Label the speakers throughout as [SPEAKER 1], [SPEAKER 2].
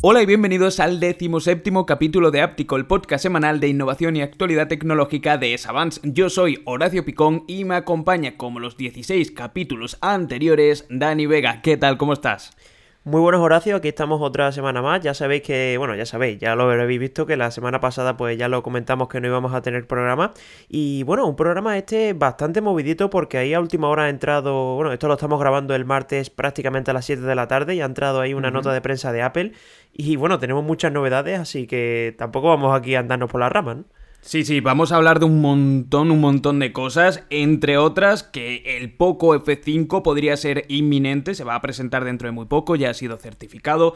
[SPEAKER 1] Hola y bienvenidos al decimoséptimo capítulo de Áptico, el podcast semanal de innovación y actualidad tecnológica de Savants. Yo soy Horacio Picón y me acompaña, como los 16 capítulos anteriores, Dani Vega. ¿Qué tal? ¿Cómo estás?
[SPEAKER 2] Muy buenos Horacio, aquí estamos otra semana más. Ya sabéis que, bueno, ya sabéis, ya lo habéis visto que la semana pasada pues ya lo comentamos que no íbamos a tener programa. Y bueno, un programa este bastante movidito porque ahí a última hora ha entrado, bueno, esto lo estamos grabando el martes prácticamente a las 7 de la tarde y ha entrado ahí una nota de prensa de Apple. Y bueno, tenemos muchas novedades, así que tampoco vamos aquí a andarnos por las ramas, ¿no?
[SPEAKER 1] Sí, sí, vamos a hablar de un montón, un montón de cosas, entre otras que el Poco F5 podría ser inminente, se va a presentar dentro de muy poco, ya ha sido certificado.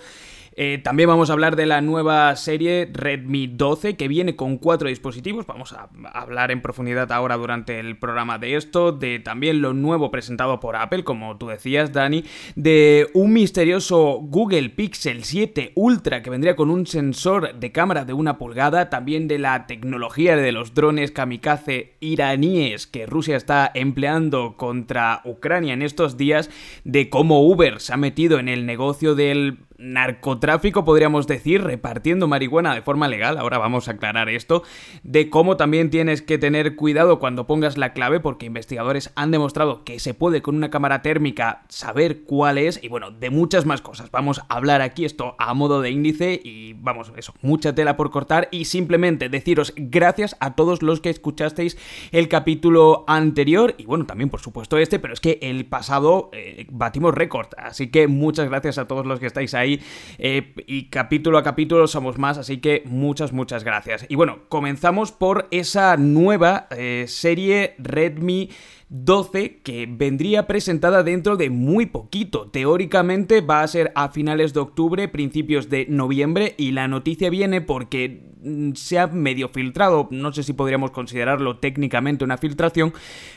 [SPEAKER 1] Eh, también vamos a hablar de la nueva serie Redmi 12 que viene con cuatro dispositivos. Vamos a hablar en profundidad ahora durante el programa de esto, de también lo nuevo presentado por Apple, como tú decías, Dani, de un misterioso Google Pixel 7 Ultra que vendría con un sensor de cámara de una pulgada, también de la tecnología de los drones kamikaze iraníes que Rusia está empleando contra Ucrania en estos días, de cómo Uber se ha metido en el negocio del narcotráfico, podríamos decir, repartiendo marihuana de forma legal, ahora vamos a aclarar esto, de cómo también tienes que tener cuidado cuando pongas la clave, porque investigadores han demostrado que se puede con una cámara térmica saber cuál es, y bueno, de muchas más cosas. Vamos a hablar aquí esto a modo de índice y vamos, eso, mucha tela por cortar y simplemente deciros gracias a todos los que escuchasteis el capítulo anterior y bueno, también por supuesto este, pero es que el pasado eh, batimos récord, así que muchas gracias a todos los que estáis ahí eh, y capítulo a capítulo somos más, así que muchas, muchas gracias. Y bueno, comenzamos por esa nueva eh, serie Redmi 12 que vendría presentada dentro de muy poquito. Teóricamente va a ser a finales de octubre, principios de noviembre y la noticia viene porque mm, se ha medio filtrado, no sé si podríamos considerarlo técnicamente una filtración,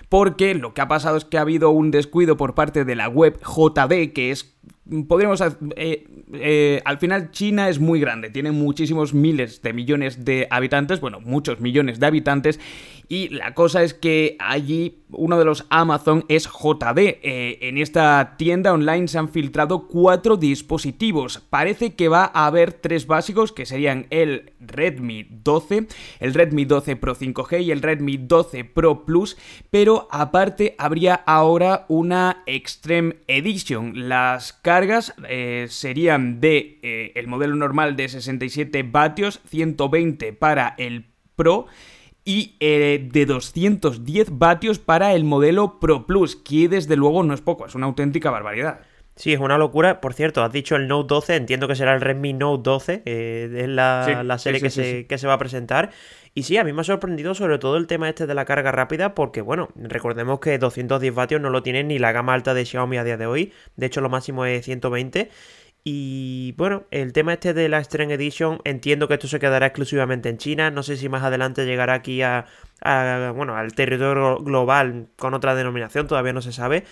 [SPEAKER 1] porque lo que ha pasado es que ha habido un descuido por parte de la web JD, que es podríamos... Eh, eh, al final China es muy grande, tiene muchísimos miles de millones de habitantes, bueno, muchos millones de habitantes, y la cosa es que allí uno de los Amazon es JD. Eh, en esta tienda online se han filtrado cuatro dispositivos. Parece que va a haber tres básicos que serían el Redmi 12, el Redmi 12 Pro 5G y el Redmi 12 Pro Plus, pero aparte habría ahora una Extreme Edition. Las cargas eh, serían de eh, el modelo normal de 67 vatios, 120 para el Pro y eh, de 210 vatios para el modelo Pro Plus, que desde luego no es poco, es una auténtica barbaridad.
[SPEAKER 2] Sí, es una locura. Por cierto, has dicho el Note 12, entiendo que será el Redmi Note 12, eh, es la, serie que, se, que se va a presentar. Y sí, a mí me ha sorprendido sobre todo el tema este de la carga rápida, porque bueno, recordemos que 210 vatios no lo tiene ni la gama alta de Xiaomi a día de hoy, de hecho lo máximo es 120. Y bueno, el tema este de la Extreme Edition, entiendo que esto se quedará exclusivamente en China. No sé si más adelante llegará aquí a, bueno, al territorio global con otra denominación, todavía no se sabe.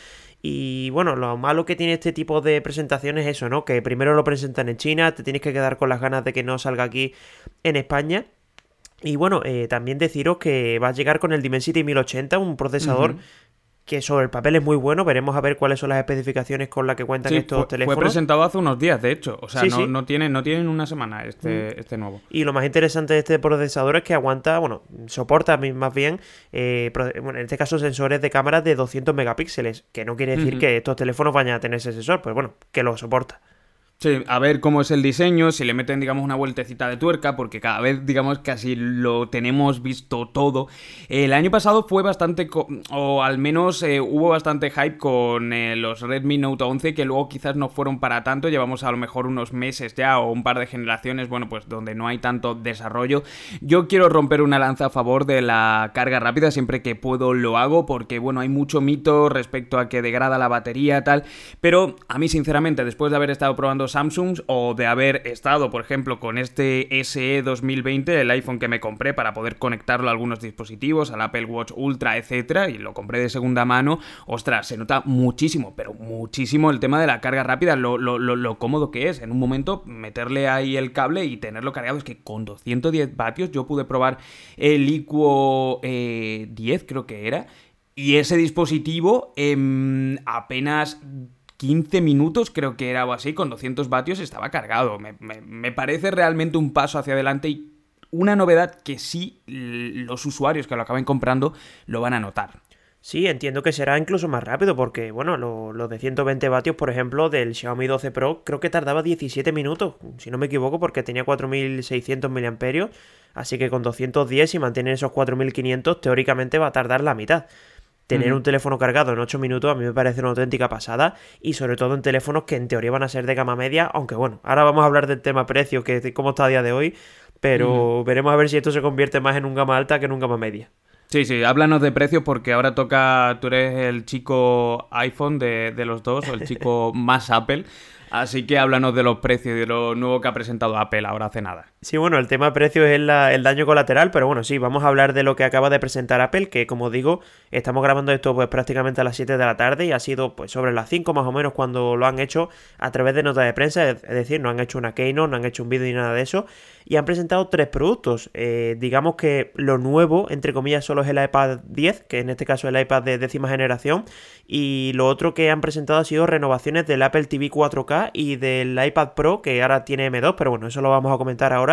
[SPEAKER 2] Y bueno, lo malo que tiene este tipo de presentaciones es eso, ¿no? Que primero lo presentan en China, te tienes que quedar con las ganas de que no salga aquí en España. Y bueno, eh, también deciros que va a llegar con el Dimensity 1080, un procesador que sobre el papel es muy bueno. Veremos a ver cuáles son las especificaciones con las que cuentan estos teléfonos.
[SPEAKER 1] Fue presentado hace unos días, de hecho. O sea, no, no, tienen, no tienen una semana este, mm. este nuevo.
[SPEAKER 2] Y lo más interesante de este procesador es que aguanta, bueno, soporta más bien, eh, en este caso, sensores de cámara de 200 megapíxeles. Que no quiere decir que estos teléfonos vayan a tener ese sensor, pues bueno, que lo soporta.
[SPEAKER 1] A ver cómo es el diseño, si le meten, digamos, una vueltecita de tuerca, porque cada vez, digamos, casi lo tenemos visto todo. El año pasado fue bastante, o al menos eh, hubo bastante hype con eh, los Redmi Note 11, que luego quizás no fueron para tanto, llevamos a lo mejor unos meses ya, o un par de generaciones, bueno, pues donde no hay tanto desarrollo. Yo quiero romper una lanza a favor de la carga rápida, siempre que puedo lo hago, porque, bueno, hay mucho mito respecto a que degrada la batería, tal, pero a mí, sinceramente, después de haber estado probando Samsung o de haber estado, por ejemplo, con este SE 2020, el iPhone que me compré para poder conectarlo a algunos dispositivos, al Apple Watch Ultra, etcétera, y lo compré de segunda mano, ostras, se nota muchísimo, pero muchísimo el tema de la carga rápida, lo, cómodo que es. En un momento meterle ahí el cable y tenerlo cargado, es que con 210 vatios yo pude probar el Iquo 10, eh, creo que era, y ese dispositivo apenas 15 minutos, creo que era o así, con 200 vatios estaba cargado. Me, parece realmente un paso hacia adelante y una novedad que sí los usuarios que lo acaben comprando lo van a notar.
[SPEAKER 2] Sí, entiendo que será incluso más rápido porque, bueno, los lo de 120 vatios, por ejemplo, del Xiaomi 12 Pro, creo que tardaba 17 minutos, si no me equivoco, porque tenía 4600 mAh, así que con 210 y mantener esos 4500, teóricamente va a tardar la mitad. Tener un teléfono cargado en 8 minutos a mí me parece una auténtica pasada y sobre todo en teléfonos que en teoría van a ser de gama media, aunque bueno, ahora vamos a hablar del tema precio, que cómo está a día de hoy, pero veremos a ver si esto se convierte más en un gama alta que en un gama media.
[SPEAKER 1] Sí, sí, háblanos de precios porque ahora toca, tú eres el chico iPhone de, de los dos o el chico más Apple. Así que háblanos de los precios y de lo nuevo que ha presentado Apple ahora hace nada.
[SPEAKER 2] Sí, bueno, el tema de precios es el daño colateral, pero bueno, sí, vamos a hablar de lo que acaba de presentar Apple, que como digo, estamos grabando esto pues prácticamente a las 7 de la tarde y ha sido pues sobre las 5 más o menos cuando lo han hecho a través de notas de prensa, es decir, no han hecho una keynote, no han hecho un vídeo ni nada de eso, y han presentado tres productos. Eh, digamos que lo nuevo, entre comillas, solo es el iPad 10, que en este caso es el iPad de décima generación, y lo otro que han presentado ha sido renovaciones del Apple TV 4K y del iPad Pro, que ahora tiene M2, pero bueno, eso lo vamos a comentar ahora.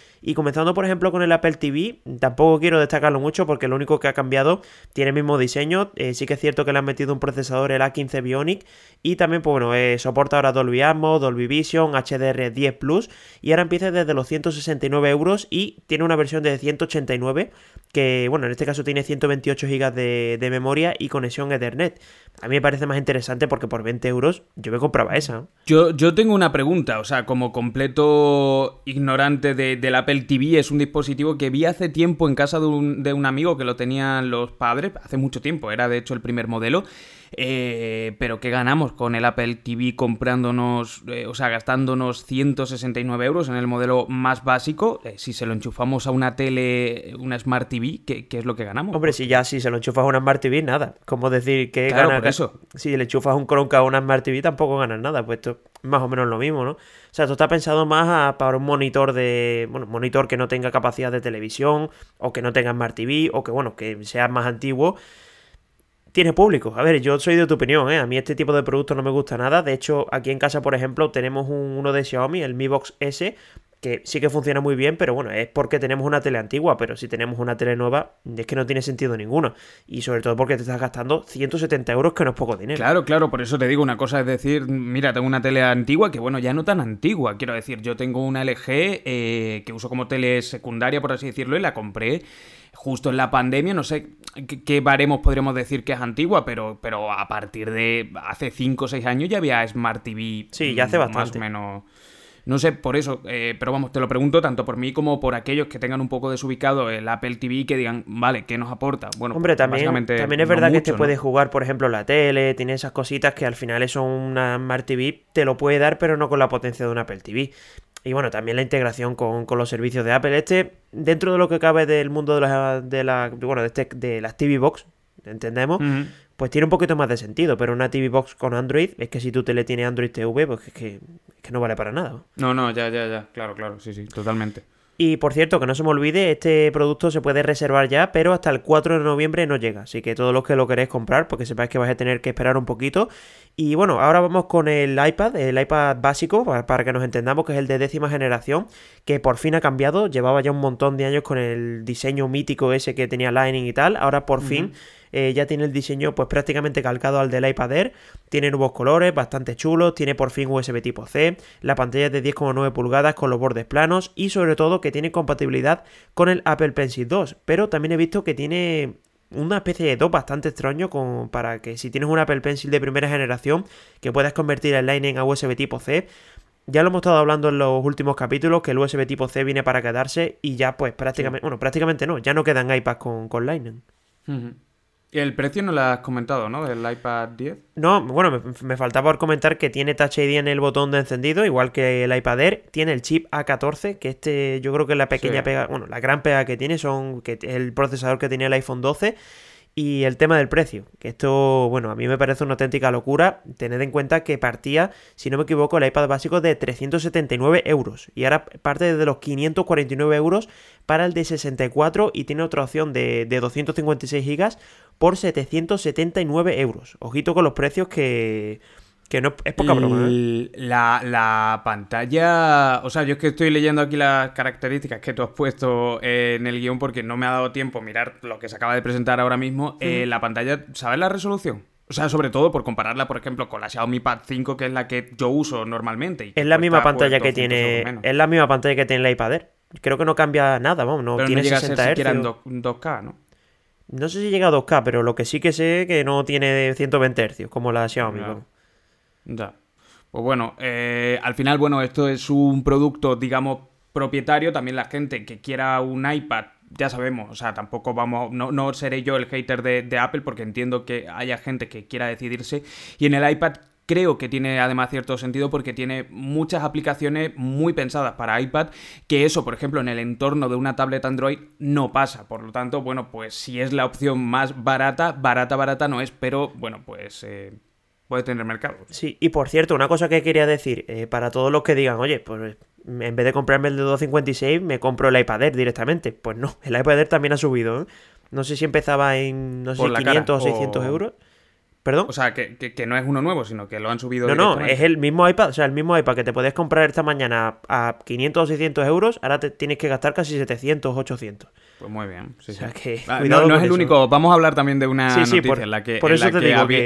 [SPEAKER 2] Y comenzando, por ejemplo, con el Apple TV, tampoco quiero destacarlo mucho porque lo único que ha cambiado tiene el mismo diseño. Eh, sí que es cierto que le han metido un procesador, el A15 Bionic, y también, pues bueno, eh, soporta ahora Dolby Atmos, Dolby Vision, HDR10 Plus, y ahora empieza desde los 169 euros y tiene una versión de 189 que, bueno, en este caso tiene 128 GB de, memoria y conexión Ethernet. A mí me parece más interesante porque por 20 euros yo me compraba esa.
[SPEAKER 1] Yo, yo tengo una pregunta, o sea, como completo ignorante de, del Apple TV, es un dispositivo que vi hace tiempo en casa de un, de un amigo que lo tenían los padres, hace mucho tiempo, era de hecho el primer modelo. Eh, pero ¿qué ganamos con el Apple TV comprándonos, eh, o sea, gastándonos 169 euros en el modelo más básico? Eh, si se lo enchufamos a una tele, una Smart TV, ¿qué, es lo que ganamos?
[SPEAKER 2] Hombre, si ya si se lo enchufas a una Smart TV, nada. ¿Cómo decir que claro, eso. Si le enchufas un Chromecast a una Smart TV, tampoco ganas nada. Pues esto es más o menos lo mismo, ¿no? O sea, esto está pensado más para un monitor de. Bueno, monitor que no tenga capacidad de televisión, o que no tenga Smart TV, o que, bueno, que sea más antiguo tiene público. A ver, yo soy de tu opinión, ¿eh? A mí este tipo de productos no me gusta nada. De hecho, aquí en casa, por ejemplo, tenemos uno de Xiaomi, el Mi Box S, que sí que funciona muy bien, pero bueno, es porque tenemos una tele antigua, pero si tenemos una tele nueva, es que no tiene sentido ninguno. Y sobre todo porque te estás gastando 170 euros, que no es poco dinero.
[SPEAKER 1] Claro, claro, por eso te digo, una cosa es decir, mira, tengo una tele antigua, que bueno, ya no tan antigua, quiero decir, yo tengo una LG eh, que uso como tele secundaria, por así decirlo, y la compré justo en la pandemia, no sé qué, baremos podríamos decir que es antigua, pero, pero a partir de hace 5 o 6 años ya había Smart TV.
[SPEAKER 2] Sí, ya hace bastante.
[SPEAKER 1] Más o menos. No sé, por eso, eh, pero vamos, te lo pregunto tanto por mí como por aquellos que tengan un poco desubicado el Apple TV y que digan, vale, ¿qué nos aporta?
[SPEAKER 2] Bueno, hombre, también, también es verdad que te puede jugar, por ejemplo, la tele, tiene esas cositas que al final eso una Smart TV te lo puede dar, pero no con la potencia de un Apple TV. Y bueno, también la integración con, los servicios de Apple. Este, dentro de lo que cabe del mundo de la, de la bueno, de, este, de las TV Box, entendemos, pues tiene un poquito más de sentido. Pero una TV Box con Android, es que si tú te le tienes Android TV, pues es que, es que no vale para nada.
[SPEAKER 1] No, no, ya, ya, ya. Claro, claro, sí, sí, totalmente.
[SPEAKER 2] Y por cierto, que no se me olvide, este producto se puede reservar ya, pero hasta el 4 de noviembre no llega. Así que todos los que lo queréis comprar, porque sepáis que vais a tener que esperar un poquito. Y bueno, ahora vamos con el iPad, el iPad básico, para, que nos entendamos, que es el de décima generación, que por fin ha cambiado. Llevaba ya un montón de años con el diseño mítico ese que tenía Lightning y tal. Ahora por fin eh, ya tiene el diseño pues prácticamente calcado al del iPad Air, tiene nuevos colores, bastante chulos, tiene por fin USB tipo C, la pantalla es de 10,9 pulgadas con los bordes planos y sobre todo que tiene compatibilidad con el Apple Pencil 2, pero también he visto que tiene una especie de top bastante extraño para que si tienes un Apple Pencil de primera generación que puedas convertir el Lightning a USB tipo C. Ya lo hemos estado hablando en los últimos capítulos que el USB tipo C viene para quedarse y ya pues prácticamente, bueno, prácticamente no, ya no quedan iPads con, con Lightning.
[SPEAKER 1] Y el precio no lo has comentado, ¿no? Del iPad 10.
[SPEAKER 2] No, bueno, me, faltaba por comentar que tiene Touch ID en el botón de encendido, igual que el iPad Air. Tiene el chip A14, que este yo creo que es la pequeña pega, bueno, la gran pega que tiene son que el procesador que tenía el iPhone 12 y el tema del precio, que esto, bueno, a mí me parece una auténtica locura. Tened en cuenta que partía, si no me equivoco, el iPad básico de 379 euros. Y ahora parte de los 549 euros para el de 64 y tiene otra opción de, de 256 gigas por 779 euros. Ojito con los precios que, Que no es poca broma, ¿eh?
[SPEAKER 1] La, la, pantalla. O sea, yo es que estoy leyendo aquí las características que tú has puesto en el guion porque no me ha dado tiempo mirar lo que se acaba de presentar ahora mismo. Eh, la pantalla, ¿sabes la resolución? O sea, sobre todo por compararla, por ejemplo, con la Xiaomi Pad 5, que es la que yo uso normalmente.
[SPEAKER 2] es la misma pantalla que tiene. Es la misma pantalla que tiene el iPad Air. Creo que no cambia nada, vamos. No tiene no llega 60 a ser
[SPEAKER 1] en 2K, ¿no?
[SPEAKER 2] No sé si llega a 2K, pero lo que sí que sé es que no tiene 120 Hz, como la Xiaomi.
[SPEAKER 1] Ya. Pues bueno, eh, al final, bueno, esto es un producto, digamos, propietario. También la gente que quiera un iPad, ya sabemos, o sea, tampoco vamos, no, no seré yo el hater de, Apple porque entiendo que haya gente que quiera decidirse. Y en el iPad creo que tiene además cierto sentido porque tiene muchas aplicaciones muy pensadas para iPad, que eso, por ejemplo, en el entorno de una tablet Android no pasa. Por lo tanto, bueno, pues si es la opción más barata, barata, barata no es, pero bueno, pues... Eh, puede tener mercado.
[SPEAKER 2] Sí, y por cierto, una cosa que quería decir, eh, para todos los que digan, oye, pues en vez de comprarme el de 256, me compro el iPad Air directamente. Pues no, el iPad Air también ha subido. ¿eh? No sé si empezaba en, no sé, 500 o 600 euros. ¿Perdón?
[SPEAKER 1] O sea, que, que, no es uno nuevo, sino que lo han subido.
[SPEAKER 2] No, no, es el mismo iPad, o sea, el mismo iPad que te puedes comprar esta mañana a 500 o 600 euros, ahora te tienes que gastar casi 700 o 800.
[SPEAKER 1] Pues muy bien. o sea que, ah, no, es el único. Vamos a hablar también de una noticia en la que,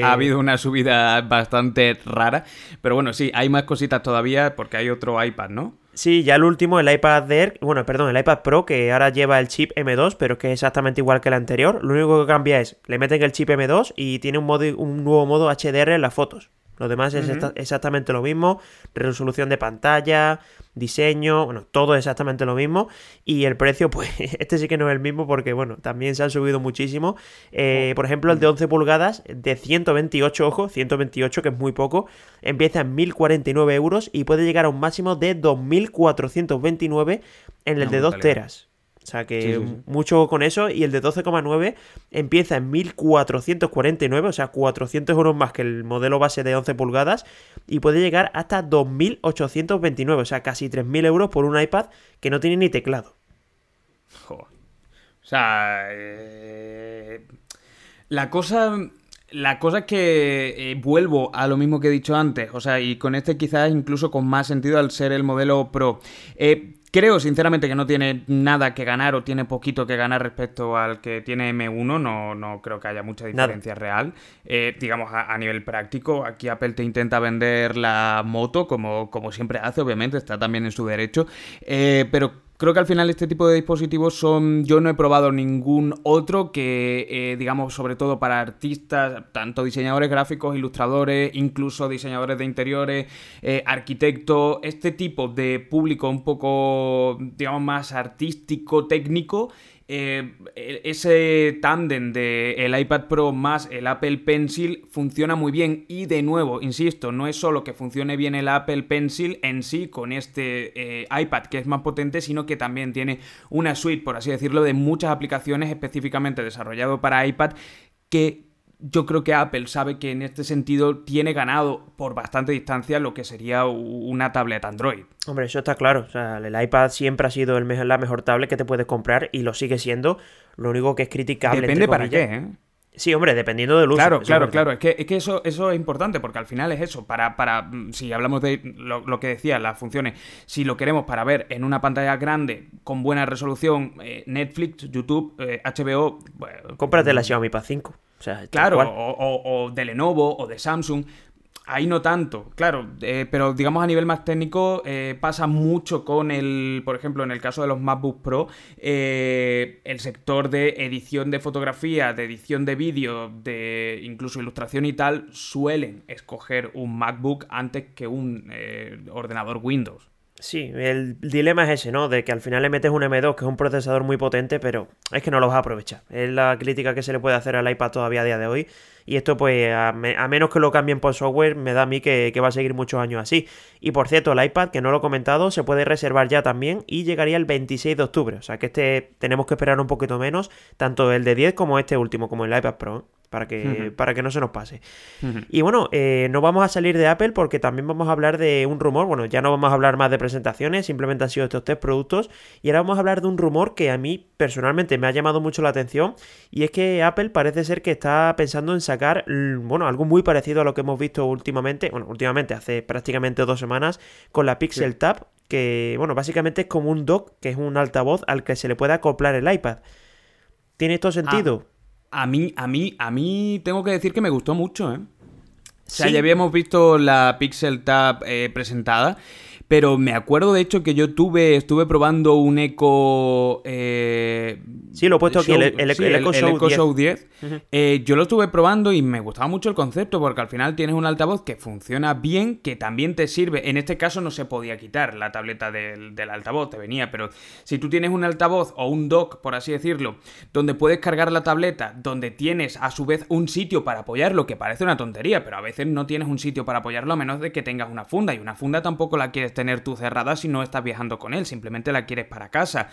[SPEAKER 1] ha, habido una subida bastante rara. Pero bueno, sí, hay más cositas todavía porque hay otro iPad, ¿no?
[SPEAKER 2] Sí, ya el último, el iPad Air, bueno, perdón, el iPad Pro, que ahora lleva el chip M2, pero que es exactamente igual que el anterior. Lo único que cambia es, le meten el chip M2 y tiene un, un nuevo modo HDR en las fotos. Lo demás es exactamente lo mismo. Resolución de pantalla, diseño, bueno, todo exactamente lo mismo. Y el precio, pues, este sí que no es el mismo porque, bueno, también se han subido muchísimo. Eh, por ejemplo, el de 11 pulgadas, de 128, ojo, 128, que es muy poco, empieza en 1049 euros y puede llegar a un máximo de 2429 en el de 2 teras. O sea que mucho con eso. Y el de 12,9 empieza en 1449, o sea, 400 euros más que el modelo base de 11 pulgadas. Y puede llegar hasta 2829, o sea, casi 3000 euros por un iPad que no tiene ni teclado.
[SPEAKER 1] O sea, eh, la cosa. La cosa es que eh, vuelvo a lo mismo que he dicho antes, o sea, y con este quizás incluso con más sentido al ser el modelo Pro. Eh, Creo sinceramente que no tiene nada que ganar o tiene poquito que ganar respecto al que tiene M1, no, no creo que haya mucha diferencia real. Eh, digamos, a, nivel práctico, aquí Apple te intenta vender la moto como, como siempre hace, obviamente, está también en su derecho, eh, pero Creo que al final este tipo de dispositivos son. Yo no he probado ningún otro que, eh, digamos, sobre todo para artistas, tanto diseñadores gráficos, ilustradores, incluso diseñadores de interiores, eh, arquitectos, este tipo de público un poco, digamos, más artístico, técnico eh, ese tándem de el iPad Pro más el Apple Pencil funciona muy bien. Y de nuevo, insisto, no es solo que funcione bien el Apple Pencil en sí con este eh, iPad que es más potente, sino que también tiene una suite, por así decirlo, de muchas aplicaciones específicamente desarrollado para iPad que yo creo que Apple sabe que en este sentido tiene ganado por bastante distancia lo que sería una tablet Android.
[SPEAKER 2] Hombre, eso está claro. O sea, el iPad siempre ha sido el mejor, la mejor tablet que te puedes comprar y lo sigue siendo. Lo único que es criticable.
[SPEAKER 1] Depende para qué, ¿eh?
[SPEAKER 2] Sí, hombre, dependiendo del uso.
[SPEAKER 1] Claro, claro, claro. Es que, es que eso, eso es importante porque al final es eso. Para, para mm, si hablamos de lo, que decía, las funciones, si lo queremos para ver en una pantalla grande, con buena resolución, eh, Netflix, YouTube, HBO.
[SPEAKER 2] Eh, bueno, Cómprate la Xiaomi Pad 5
[SPEAKER 1] claro, o, de Lenovo o de Samsung. Ahí no tanto, claro, eh, pero digamos a nivel más técnico eh, pasa mucho con el, por ejemplo, en el caso de los MacBook Pro, eh, el sector de edición de fotografía, de edición de vídeo, de incluso ilustración y tal, suelen escoger un MacBook antes que un ordenador Windows.
[SPEAKER 2] Sí, el dilema es ese, ¿no? De que al final le metes un M2, que es un procesador muy potente, pero es que no lo vas a aprovechar. Es la crítica que se le puede hacer al iPad todavía a día de hoy. Y esto, pues, a, menos que lo cambien por software, me da a mí que, va a seguir muchos años así. Y por cierto, el iPad, que no lo he comentado, se puede reservar ya también y llegaría el 26 de octubre. O sea que este tenemos que esperar un poquito menos, tanto el de 10 como este último, como el iPad Pro. para que, para que no se nos pase. Y bueno, eh, no vamos a salir de Apple porque también vamos a hablar de un rumor. Bueno, ya no vamos a hablar más de presentaciones, simplemente han sido estos tres productos. Y ahora vamos a hablar de un rumor que a mí personalmente me ha llamado mucho la atención. Y es que Apple parece ser que está pensando en sacar, bueno, algo muy parecido a lo que hemos visto últimamente. Bueno, últimamente, hace prácticamente dos semanas, con la Pixel Tab. Que, bueno, básicamente es como un dock, que es un altavoz al que se le puede acoplar el iPad. ¿Tiene esto sentido?
[SPEAKER 1] Ah. A mí, a mí, a mí tengo que decir que me gustó mucho, ¿eh? O sea, ya habíamos visto la Pixel Tab eh, presentada pero me acuerdo de hecho que yo tuve, estuve probando un Echo... Eh,
[SPEAKER 2] sí, lo he puesto aquí, el, el,
[SPEAKER 1] Echo, Show 10. Eh, yo lo estuve probando y me gustaba mucho el concepto porque al final tienes un altavoz que funciona bien, que también te sirve. En este caso no se podía quitar la tableta del, del altavoz, te venía, pero si tú tienes un altavoz o un dock, por así decirlo, donde puedes cargar la tableta, donde tienes a su vez un sitio para apoyarlo, que parece una tontería, pero a veces no tienes un sitio para apoyarlo a menos de que tengas una funda y una funda tampoco la quieres tener tú cerrada si no estás viajando con él, simplemente la quieres para casa.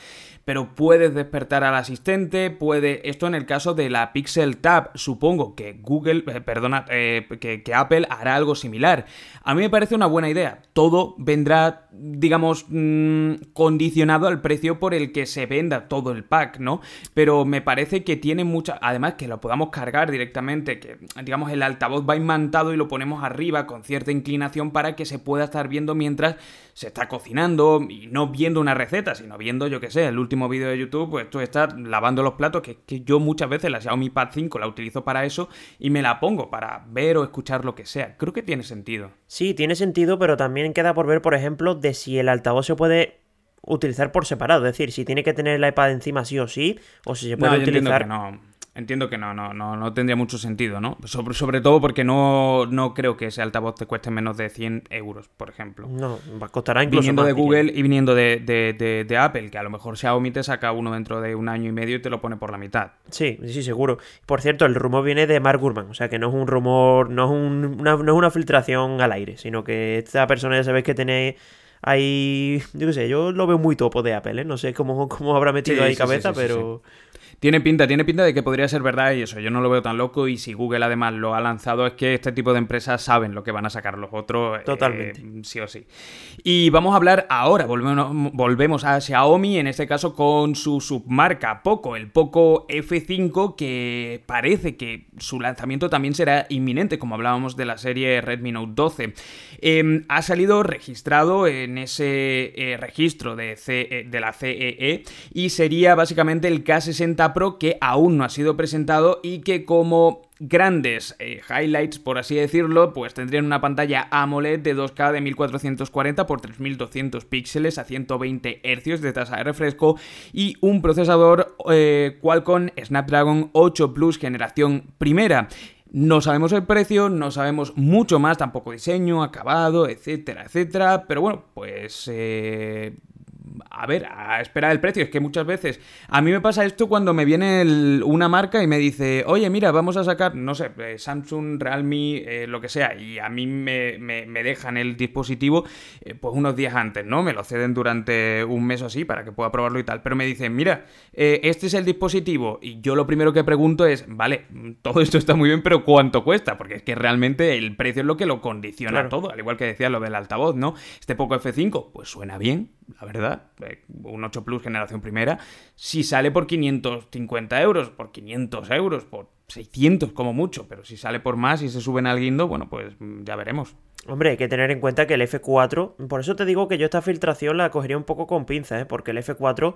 [SPEAKER 1] Pero puedes despertar al asistente, puede. Esto en el caso de la Pixel Tab, supongo que Google, eh, perdona, eh, que, Apple hará algo similar. A mí me parece una buena idea. Todo vendrá, digamos, mm, condicionado al precio por el que se venda todo el pack, ¿no? Pero me parece que tiene mucha. Además, que lo podamos cargar directamente, que digamos el altavoz va imantado y lo ponemos arriba con cierta inclinación para que se pueda estar viendo mientras se está cocinando y no viendo una receta, sino viendo, yo que sé, el último vídeo de YouTube, pues tú estás lavando los platos, que, que yo muchas veces la Xiaomi Pad 5 la utilizo para eso y me la pongo para ver o escuchar lo que sea. Creo que tiene sentido.
[SPEAKER 2] Sí, tiene sentido, pero también queda por ver, por ejemplo, de si el altavoz se puede utilizar por separado, es decir, si tiene que tener el iPad encima sí o sí, o si se puede utilizar...
[SPEAKER 1] no entiendo que no, no, no, no tendría mucho sentido, ¿no? Sobre, sobre todo porque no, no creo que ese altavoz te cueste menos de 100 euros, por ejemplo.
[SPEAKER 2] No, costará incluso
[SPEAKER 1] Viniendo de Google y viniendo de, de, de, Apple, que a lo mejor Xiaomi te saca uno dentro de un año y medio y te lo pone por la mitad.
[SPEAKER 2] Sí, sí, seguro. Por cierto, el rumor viene de Mark Gurman, o sea que no es un rumor, no es, una, no es una filtración al aire, sino que esta persona ya sabéis que tenéis ahí, yo qué sé, yo lo veo muy topo de Apple, ¿eh? No sé cómo, cómo habrá metido ahí cabeza, pero...
[SPEAKER 1] Tiene pinta, tiene pinta de que podría ser verdad y eso, yo no lo veo tan loco y si Google además lo ha lanzado es que este tipo de empresas saben lo que van a sacar los otros.
[SPEAKER 2] Eh, Totalmente.
[SPEAKER 1] sí o sí. Y vamos a hablar ahora, volvemos, volvemos a Xiaomi, en este caso con su submarca Poco, el Poco F5 que parece que su lanzamiento también será inminente, como hablábamos de la serie Redmi Note 12. Em, ha salido registrado en ese eh, registro de, e, de la CEE y sería básicamente el K60 Pro que aún no ha sido presentado y que como grandes eh, highlights, por así decirlo, pues tendrían una pantalla AMOLED de 2K de 1440 x 3200 píxeles a 120 Hz de tasa de refresco y un procesador eh, Qualcomm Snapdragon 8 Plus generación primera. No sabemos el precio, no sabemos mucho más, tampoco diseño, acabado, etcétera, etcétera. Pero bueno, pues eh, a ver, a esperar el precio. Es que muchas veces a mí me pasa esto cuando me viene una marca y me dice, oye, mira, vamos a sacar, no sé, eh, Samsung, Realme, eh, lo que sea, y a mí me, dejan el dispositivo eh, pues unos días antes, ¿no? Me lo ceden durante un mes o así para que pueda probarlo y tal. Pero me dicen, mira, este es el dispositivo. Y yo lo primero que pregunto es, vale, todo esto está muy bien, pero ¿cuánto cuesta? Porque es que realmente el precio es lo que lo condiciona todo, al igual que decía lo del altavoz, ¿no? Este poco F5, pues suena bien, la verdad, eh, un 8 Plus generación primera, si sale por 550 euros, por 500 euros, por 600 como mucho, pero si sale por más y se suben al guindo, bueno, pues mm, ya veremos.
[SPEAKER 2] Hombre, hay que tener en cuenta que el F4, por eso te digo que yo esta filtración la cogería un poco con pinza, ¿eh? porque el F4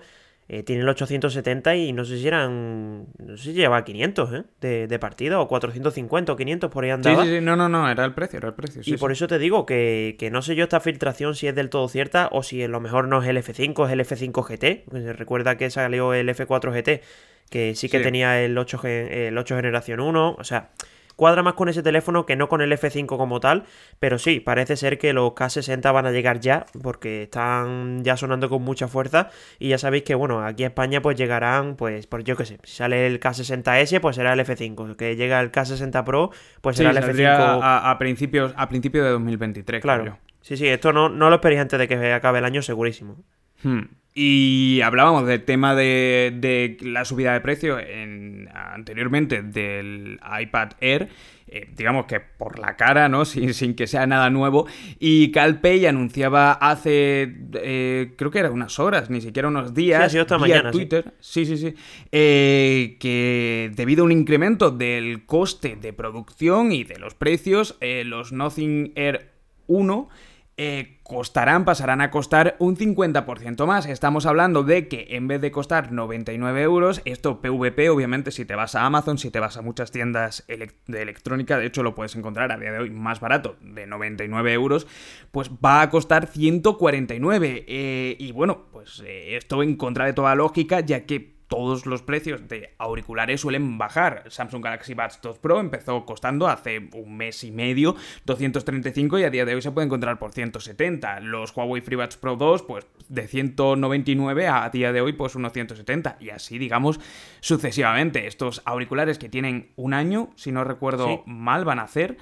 [SPEAKER 2] eh, tiene el 870 y no sé si eran. No sé si lleva 500 ¿eh? de, de partida o 450 o 500 por ahí andaba.
[SPEAKER 1] Sí, sí, sí, no, no, no, era el precio, era el precio.
[SPEAKER 2] y por eso te digo que, que, no sé yo esta filtración si es del todo cierta o si a lo mejor no es el F5, es el F5 GT. Recuerda que salió el F4 GT, que sí que tenía el 8, el 8 generación 1, o sea cuadra más con ese teléfono que no con el F5 como tal, pero sí, parece ser que los K60 van a llegar ya, porque están ya sonando con mucha fuerza, y ya sabéis que, bueno, aquí en España pues llegarán, pues, por yo qué sé, si sale el K60S, pues será el F5, que llega el K60 Pro, pues será el F5...
[SPEAKER 1] A, a, principios, a principios de 2023,
[SPEAKER 2] claro. Sí, sí, esto no, no lo esperéis antes de que acabe el año, segurísimo.
[SPEAKER 1] Hmm. Y hablábamos del tema de, la subida de precio en, anteriormente del iPad Air. Eh, digamos que por la cara, ¿no? Sin, sin, que sea nada nuevo. Y CalPay anunciaba hace, eh, creo que era unas horas, ni siquiera unos días,
[SPEAKER 2] sí, esta mañana,
[SPEAKER 1] Twitter, sí, sí, sí, eh, que debido a un incremento del coste de producción y de los precios, los Nothing Air 1 eh, costarán, pasarán a costar un 50% más. Estamos hablando de que en vez de costar 99 euros, esto PVP, obviamente, si te vas a Amazon, si te vas a muchas tiendas de electrónica, de hecho lo puedes encontrar a día de hoy más barato, de 99 euros, pues va a costar 149. Eh, y bueno, pues eh, esto en contra de toda lógica, ya que todos los precios de auriculares suelen bajar. Samsung Galaxy Buds 2 Pro empezó costando hace un mes y medio 235 y a día de hoy se puede encontrar por 170. Los Huawei FreeBuds Pro 2 pues de 199 a día de hoy pues unos 170 y así digamos sucesivamente. Estos auriculares que tienen un año, si no recuerdo mal, van a hacer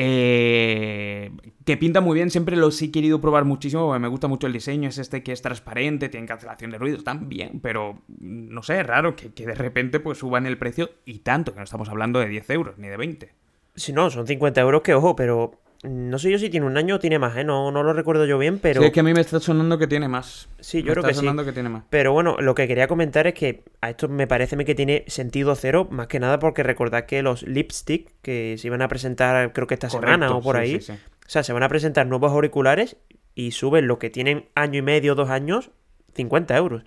[SPEAKER 1] eh, que pinta muy bien, siempre los he querido probar muchísimo porque me gusta mucho el diseño, es este que es transparente, tiene cancelación de ruidos, están bien, pero no sé, es raro que, que de repente pues suban el precio y tanto, que no estamos hablando de 10 euros ni de 20.
[SPEAKER 2] Si no, son 50 euros que ojo, pero no sé yo si tiene un año o tiene más, ¿eh? No, no lo recuerdo yo bien, pero...
[SPEAKER 1] Sí, es que a mí me está sonando que tiene más.
[SPEAKER 2] Sí, yo creo que sonando que tiene más. Pero bueno, lo que quería comentar es que a esto me parece que tiene sentido cero, más que nada porque recordad que los lipstick, que se iban a presentar creo que esta semana o por ahí, o sea, se van a presentar nuevos auriculares y suben lo que tienen año y medio, dos años, 50 euros.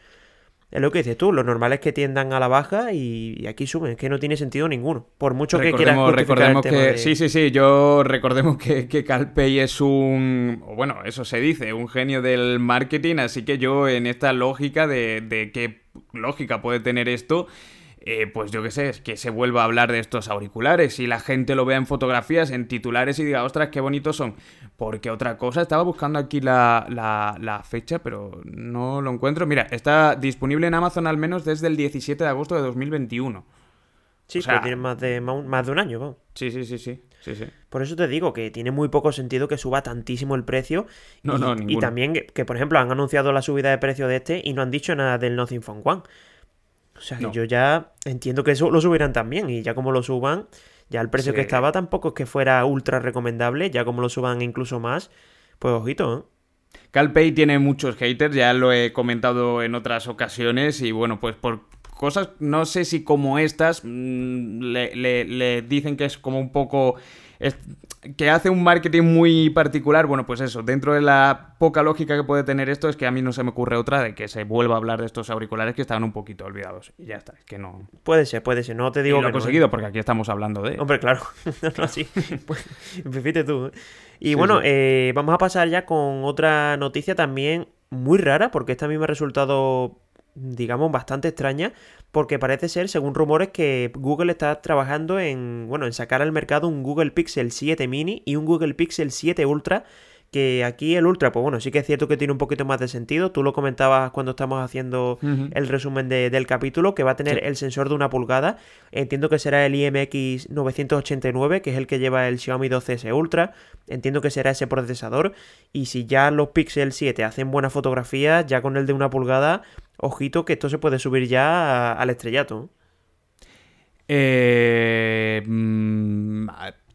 [SPEAKER 2] Es lo que dices tú, lo normal es que tiendan a la baja y, aquí suben, es que no tiene sentido ninguno. Por mucho que quieras
[SPEAKER 1] recordemos que Sí, sí, sí, yo recordemos que, que Calpey es un, bueno, eso se dice, un genio del marketing, así que yo en esta lógica de, de qué lógica puede tener esto, eh, pues yo qué sé, es que se vuelva a hablar de estos auriculares y la gente lo vea en fotografías, en titulares y diga, ostras, qué bonitos son. Porque otra cosa, estaba buscando aquí la, la, fecha, pero no lo encuentro. Mira, está disponible en Amazon al menos desde el 17 de agosto de 2021.
[SPEAKER 2] Sí, o sea, tiene más de, más de un año, ¿no?
[SPEAKER 1] Sí, sí, sí, sí, sí, sí.
[SPEAKER 2] Por eso te digo que tiene muy poco sentido que suba tantísimo el precio.
[SPEAKER 1] No,
[SPEAKER 2] y,
[SPEAKER 1] no,
[SPEAKER 2] Y también que, por ejemplo, han anunciado la subida de precio de este y no han dicho nada del Nothing Phone One. O sea, yo ya entiendo que eso lo subirán también y ya como lo suban, ya el precio que estaba tampoco es que fuera ultra recomendable, ya como lo suban incluso más, pues ojito, ¿eh?
[SPEAKER 1] CalPay tiene muchos haters, ya lo he comentado en otras ocasiones y bueno, pues por cosas, no sé si como estas, mm, le dicen que es como un poco que hace un marketing muy particular. Bueno, pues eso, dentro de la poca lógica que puede tener esto, es que a mí no se me ocurre otra de que se vuelva a hablar de estos auriculares que estaban un poquito olvidados. Y ya está, es que no.
[SPEAKER 2] Puede ser, puede ser, no te digo
[SPEAKER 1] lo he conseguido, porque aquí estamos hablando de.
[SPEAKER 2] Hombre, claro. no, sí. Pues, fíjate tú. ¿eh? Y bueno, Eh, vamos a pasar ya con otra noticia también muy rara, porque esta a mí me ha resultado digamos, bastante extraña, porque parece ser, según rumores, que Google está trabajando en, bueno, en sacar al mercado un Google Pixel 7 mini y un Google Pixel 7 Ultra que aquí el Ultra, pues bueno, sí que es cierto que tiene un poquito más de sentido. Tú lo comentabas cuando estamos haciendo el resumen del capítulo, que va a tener el sensor de una pulgada. Entiendo que será el IMX 989, que es el que lleva el Xiaomi 12S Ultra. Entiendo que será ese procesador. Y si ya los Pixel 7 hacen buenas fotografías, ya con el de una pulgada, ojito que esto se puede subir ya al estrellato.
[SPEAKER 1] Eh, mm,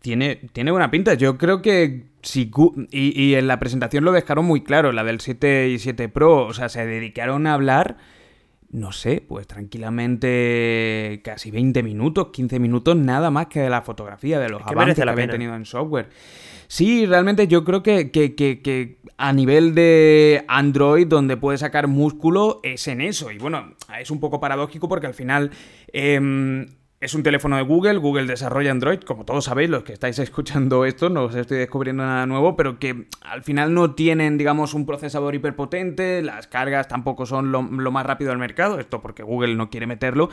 [SPEAKER 1] tiene, tiene buena pinta. Yo creo que si y, y, en la presentación lo dejaron muy claro, la del 7 y 7 Pro. O sea, se dedicaron a hablar, no sé, pues tranquilamente casi 20 minutos, 15 minutos, nada más que de la fotografía, de los avances que habían tenido en software. Sí, realmente yo creo que, que, que, a nivel de Android, donde puede sacar músculo, es en eso. Y bueno, es un poco paradójico porque al final em, es un teléfono de Google, Google desarrolla Android, como todos sabéis, los que estáis escuchando esto, no os estoy descubriendo nada nuevo, pero que al final no tienen, digamos, un procesador hiperpotente, las cargas tampoco son lo, lo más rápido del mercado, esto porque Google no quiere meterlo,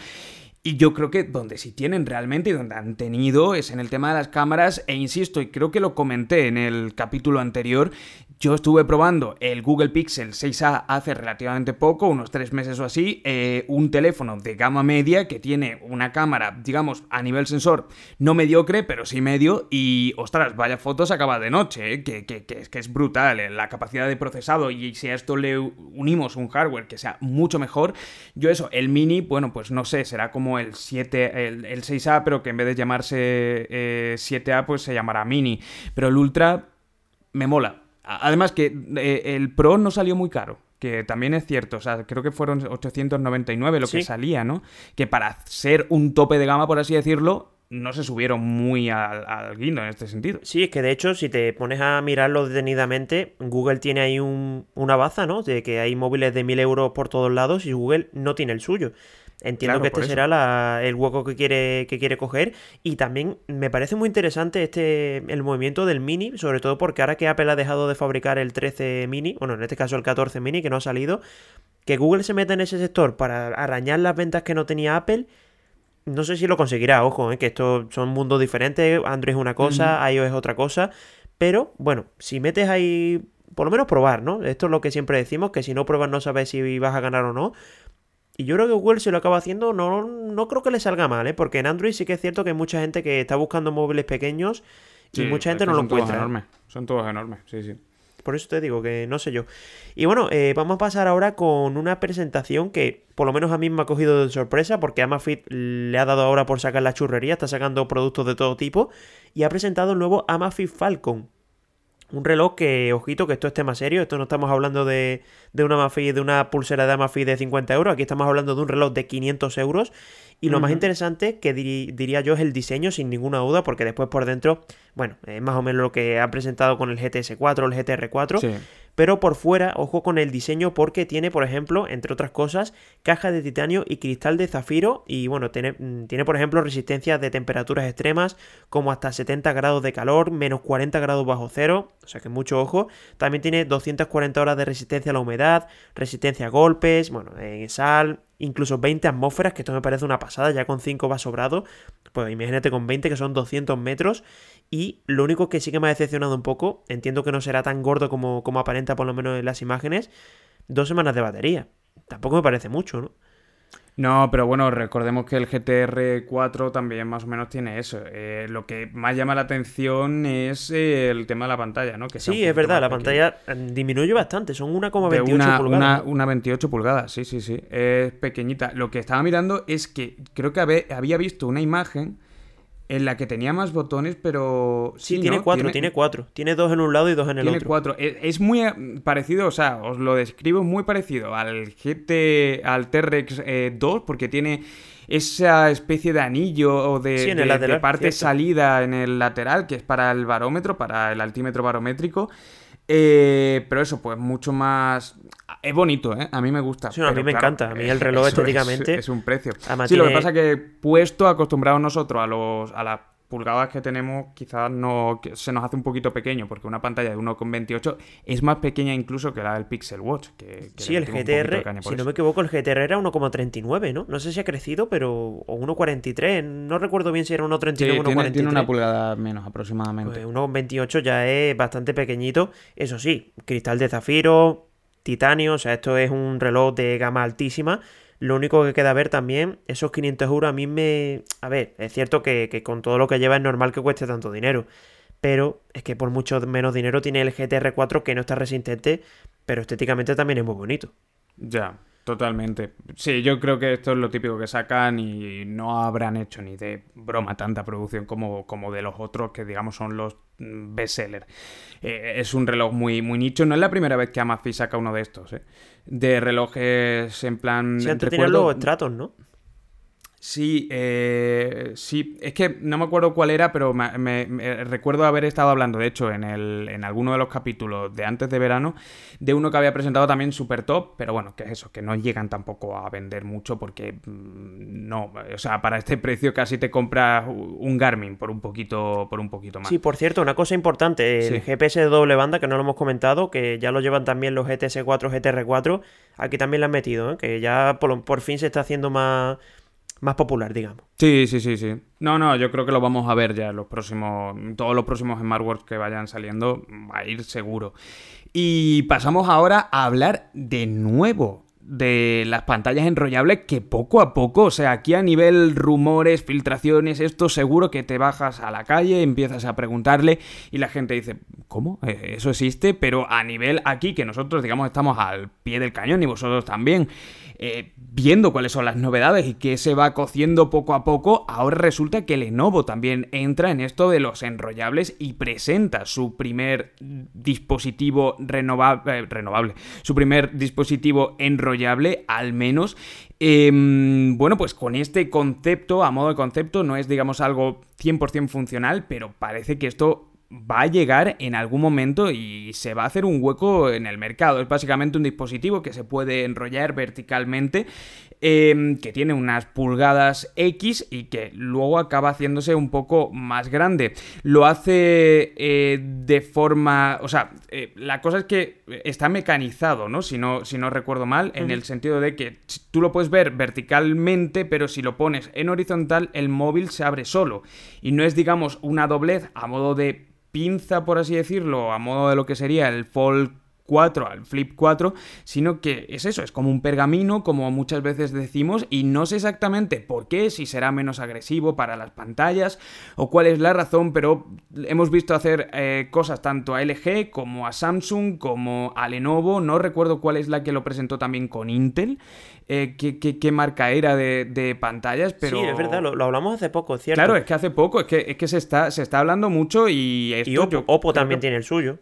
[SPEAKER 1] y yo creo que donde sí tienen realmente y donde han tenido es en el tema de las cámaras, e insisto, y creo que lo comenté en el capítulo anterior, Yo estuve probando el Google Pixel 6A hace relativamente poco, unos tres meses o así, eh, un teléfono de gama media que tiene una cámara, digamos, a nivel sensor no mediocre, pero sí medio, y ostras, vaya fotos acaba de noche, eh, que, que, que, es brutal, eh, la capacidad de procesado, y si a esto le unimos un hardware que sea mucho mejor, yo eso, el mini, bueno, pues no sé, será como el 7, el, el 6A, pero que en vez de llamarse 7A, pues se llamará mini, pero el Ultra me mola Además que eh, el Pro no salió muy caro que también es cierto, o sea, creo que fueron 899 lo que salía, ¿no? Que para ser un tope de gama, por así decirlo, no se subieron muy al, guindo en este sentido.
[SPEAKER 2] Sí, es que de hecho, si te pones a mirarlo detenidamente, Google tiene ahí una baza, ¿no? De que hay móviles de 1000 euros por todos lados y Google no tiene el suyo. Entiendo que este será el hueco que quiere, que quiere coger. Y también me parece muy interesante este el movimiento del Mini, sobre todo porque ahora que Apple ha dejado de fabricar el 13 Mini, bueno, en este caso el 14 Mini, que no ha salido, que Google se meta en ese sector para arañar las ventas que no tenía Apple. No sé si lo conseguirá, ojo, ¿eh? que estos son mundos diferentes. Android es una cosa, iOS es otra cosa. Pero bueno, si metes ahí, por lo menos probar, ¿no? Esto es lo que siempre decimos, que si no pruebas no sabes si vas a ganar o no. Y yo creo que Google si lo acaba haciendo, no, no creo que le salga mal, ¿eh? Porque en Android sí que es cierto que hay mucha gente que está buscando móviles pequeños y mucha gente no lo encuentra.
[SPEAKER 1] enormes. Son todos enormes, sí, sí.
[SPEAKER 2] Por eso te digo que no sé yo. Y bueno, eh, vamos a pasar ahora con una presentación que por lo menos a mí me ha cogido de sorpresa porque Amafit le ha dado ahora por sacar la churrería, está sacando productos de todo tipo y ha presentado el nuevo Amafit Falcon. Un reloj que, ojito, que esto es tema serio. Esto no estamos hablando de, de una Mafi, de una pulsera de Amafi de 50 euros. Aquí estamos hablando de un reloj de 500 euros. Y lo más interesante, que diría yo, es el diseño, sin ninguna duda, porque después por dentro, bueno, es más o menos lo que han presentado con el GTS4 o el GTR4. Sí. Pero por fuera, ojo con el diseño porque tiene, por ejemplo, entre otras cosas, caja de titanio y cristal de zafiro. Y bueno, tiene, mm, tiene por ejemplo, resistencia de temperaturas extremas, como hasta 70 grados de calor, menos 40 grados bajo cero. O sea que mucho ojo. También tiene 240 horas de resistencia a la humedad, resistencia a golpes, bueno, en sal, incluso 20 atmósferas, que esto me parece una pasada, ya con 5 va sobrado. Pues imagínate con 20 que son 200 metros. Y lo único que sí que me ha decepcionado un poco, entiendo que no será tan gordo como, como aparenta por lo menos en las imágenes, dos semanas de batería. Tampoco me parece mucho, ¿no?
[SPEAKER 1] No, pero bueno, recordemos que el GTR 4 también más o menos tiene eso. Eh, lo que más llama la atención es eh, el tema de la pantalla, ¿no?
[SPEAKER 2] Que sí, es verdad, la pantalla eh, disminuye bastante, son 1,28
[SPEAKER 1] una,
[SPEAKER 2] pulgadas.
[SPEAKER 1] Una, 28 pulgadas, sí, sí, sí, es pequeñita. Lo que estaba mirando es que creo que había visto una imagen en la que tenía más botones, pero...
[SPEAKER 2] Sí, tiene cuatro, tiene... cuatro. Tiene dos en un lado y dos en el
[SPEAKER 1] otro.
[SPEAKER 2] Tiene
[SPEAKER 1] cuatro. E, es, muy eh, parecido, o sea, os lo describo muy parecido al GT, al T-Rex 2, eh, porque tiene esa especie de anillo o de, de, parte salida en el lateral, que es para el barómetro, para el altímetro barométrico. Eh, pero eso, pues mucho más es bonito, ¿eh? A mí me gusta.
[SPEAKER 2] Sí, a mí me encanta. A mí el reloj estéticamente.
[SPEAKER 1] Es, un precio. sí, lo que pasa es que puesto, acostumbrados nosotros a, los, a las pulgadas que tenemos, quizás no, se nos hace un poquito pequeño, porque una pantalla de 1,28 es más pequeña incluso que la del Pixel Watch. Que,
[SPEAKER 2] sí, el GTR, si no me equivoco, el GTR era 1,39, ¿no? No sé si ha crecido, pero. O 1,43. No recuerdo bien si era 1,39 o 1,43.
[SPEAKER 1] Tiene, una pulgada menos aproximadamente.
[SPEAKER 2] Pues 1,28 ya es bastante pequeñito. Eso sí, cristal de zafiro titanio, o sea, esto es un reloj de gama altísima. Lo único que queda ver también, esos 500 euros a mí me... A ver, es cierto que, con todo lo que lleva es normal que cueste tanto dinero, pero es que por mucho menos dinero tiene el GTR4 que no está resistente, pero estéticamente también es muy bonito.
[SPEAKER 1] Ya, Totalmente. Sí, yo creo que esto es lo típico que sacan y no habrán hecho ni de broma tanta producción como, como de los otros que digamos son los mm, bestsellers. Eh, es un reloj muy, muy nicho. No es la primera vez que Amazfit saca uno de estos, ¿eh? De relojes en plan...
[SPEAKER 2] Sí, antes recuerdo... los estratos, ¿no?
[SPEAKER 1] Sí, eh, sí, es que no me acuerdo cuál era, pero me, recuerdo haber estado hablando, de hecho, en, el, en alguno de los capítulos de antes de verano, de uno que había presentado también super top, pero bueno, que es eso, que no llegan tampoco a vender mucho porque mm, no, o sea, para este precio casi te compras un Garmin por un poquito, por un poquito más.
[SPEAKER 2] Sí, por cierto, una cosa importante, el GPS de doble banda, que no lo hemos comentado, que ya lo llevan también los GTS4, GTR4, aquí también lo han metido, ¿eh? que ya por fin se está haciendo más más popular, digamos.
[SPEAKER 1] Sí, sí, sí, sí. No, no, yo creo que lo vamos a ver ya los próximos, todos los próximos smartwatches que vayan saliendo, va a ir seguro. Y pasamos ahora a hablar de nuevo de las pantallas enrollables que poco a poco, o sea, aquí a nivel rumores, filtraciones, esto seguro que te bajas a la calle, empiezas a preguntarle y la gente dice, ¿cómo? Eh, eso existe, pero a nivel aquí que nosotros digamos estamos al pie del cañón y vosotros también. Eh, viendo cuáles son las novedades y que se va cociendo poco a poco, ahora resulta que Lenovo también entra en esto de los enrollables y presenta su primer dispositivo renovable, eh, renovable su primer dispositivo enrollable, al menos. Em, bueno, pues con este concepto, a modo de concepto, no es digamos algo 100% funcional, pero parece que esto va a llegar en algún momento y se va a hacer un hueco en el mercado. Es básicamente un dispositivo que se puede enrollar verticalmente, em, que tiene unas pulgadas X y que luego acaba haciéndose un poco más grande. Lo hace eh, de forma... O sea, eh, la cosa es que está mecanizado, ¿no? Si no, si no recuerdo mal, en el sentido de que tú lo puedes ver verticalmente, pero si lo pones en horizontal, el móvil se abre solo. Y no es, digamos, una doblez a modo de pinza, por así decirlo, a modo de lo que sería el Fold 4 al Flip 4, sino que es eso, es como un pergamino, como muchas veces decimos, y no sé exactamente por qué, si será menos agresivo para las pantallas o cuál es la razón, pero hemos visto hacer eh, cosas tanto a LG como a Samsung, como a Lenovo, no recuerdo cuál es la que lo presentó también con Intel, eh, qué, marca era de, pantallas, pero...
[SPEAKER 2] Sí, es verdad, lo, hablamos hace poco, ¿cierto?
[SPEAKER 1] Claro, es que hace poco, es que, es que se, está, se está hablando mucho y...
[SPEAKER 2] Esto, Oppo, también tiene el suyo.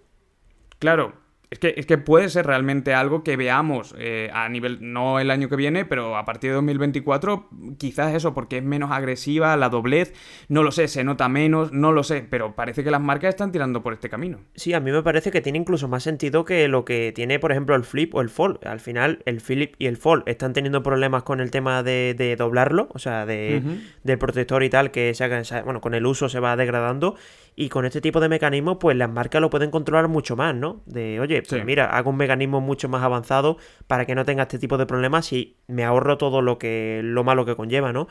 [SPEAKER 1] Claro, es que, es que puede ser realmente algo que veamos eh, a nivel, no el año que viene, pero a partir de 2024, quizás eso, porque es menos agresiva, la doblez, no lo sé, se nota menos, no lo sé, pero parece que las marcas están tirando por este camino.
[SPEAKER 2] Sí, a mí me parece que tiene incluso más sentido que lo que tiene, por ejemplo, el Flip o el Fold. Al final, el Flip y el Fold están teniendo problemas con el tema de, doblarlo, o sea, de, del protector y tal, que se haga, bueno, con el uso se va degradando. Y con este tipo de mecanismos, pues las marcas lo pueden controlar mucho más, ¿no? De, oye, pues mira, hago un mecanismo mucho más avanzado para que no tenga este tipo de problemas y me ahorro todo lo que lo malo que conlleva, ¿no?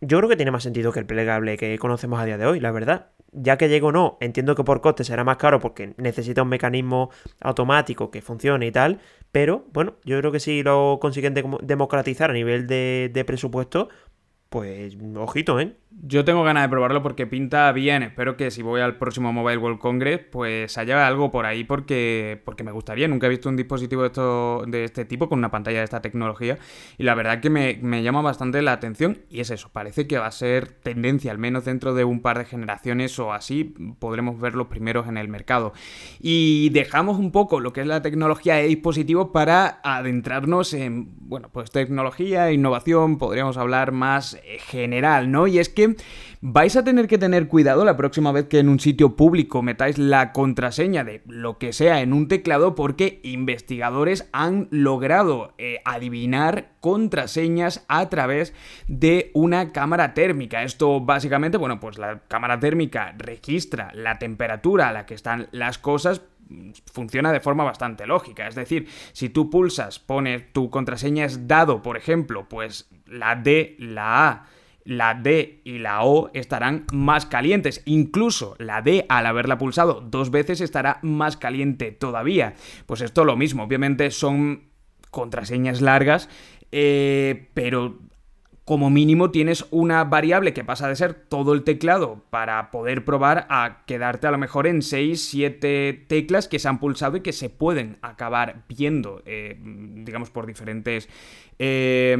[SPEAKER 2] Yo creo que tiene más sentido que el plegable que conocemos a día de hoy, la verdad. Ya que llegue o no, entiendo que por coste será más caro porque necesita un mecanismo automático que funcione y tal, pero bueno, yo creo que si lo consiguen democratizar a nivel de, de presupuesto, pues ojito, ¿eh?
[SPEAKER 1] Yo tengo ganas de probarlo porque pinta bien. Espero que si voy al próximo Mobile World Congress, pues haya algo por ahí porque, porque me gustaría. Nunca he visto un dispositivo de, esto, de este tipo con una pantalla de esta tecnología. Y la verdad que me, me, llama bastante la atención. Y es eso, parece que va a ser tendencia, al menos dentro de un par de generaciones o así, podremos ver los primeros en el mercado. Y dejamos un poco lo que es la tecnología de dispositivos para adentrarnos en, bueno, pues tecnología, innovación, podríamos hablar más eh, general, ¿no? Y es que vais a tener que tener cuidado la próxima vez que en un sitio público metáis la contraseña de lo que sea en un teclado porque investigadores han logrado eh, adivinar contraseñas a través de una cámara térmica. Esto básicamente, bueno, pues la cámara térmica registra la temperatura a la que están las cosas funciona de forma bastante lógica. Es decir, si tú pulsas, pones tu contraseña es dado, por ejemplo, pues la D, la A, la D y la O estarán más calientes. Incluso la D, al haberla pulsado dos veces, estará más caliente todavía. Pues esto lo mismo, obviamente son contraseñas largas, eh, pero como mínimo tienes una variable que pasa de ser todo el teclado para poder probar a quedarte a lo mejor en 6, 7 teclas que se han pulsado y que se pueden acabar viendo, eh, digamos, por diferentes eh,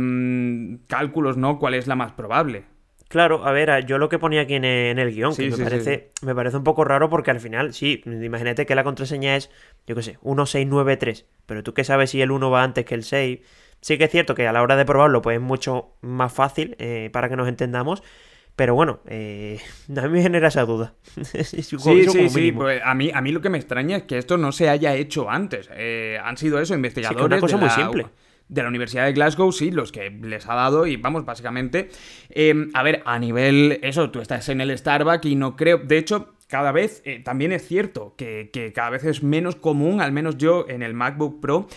[SPEAKER 1] cálculos, ¿no? ¿Cuál es la más probable?
[SPEAKER 2] Claro, a ver, yo lo que ponía aquí en el, guion, que me, parece, me parece un poco raro porque al final, sí, imagínate que la contraseña es, yo qué sé, 1693, pero tú qué sabes si el 1 va antes que el 6 Sí que es cierto que a la hora de probarlo pues es mucho más fácil eh, para que nos entendamos. Pero bueno, eh, a mí me genera esa duda.
[SPEAKER 1] sí, sí, sí. Pues a, mí, a mí lo que me extraña es que esto no se haya hecho antes. Eh, han sido eso, investigadores. una
[SPEAKER 2] cosa muy simple
[SPEAKER 1] de la Universidad de Glasgow, sí, los que les ha dado y vamos, básicamente, a ver, a nivel, eso, tú estás en el Starbucks y no creo, de hecho, cada vez, también es cierto que, que, cada vez es menos común, al menos yo en el MacBook Pro,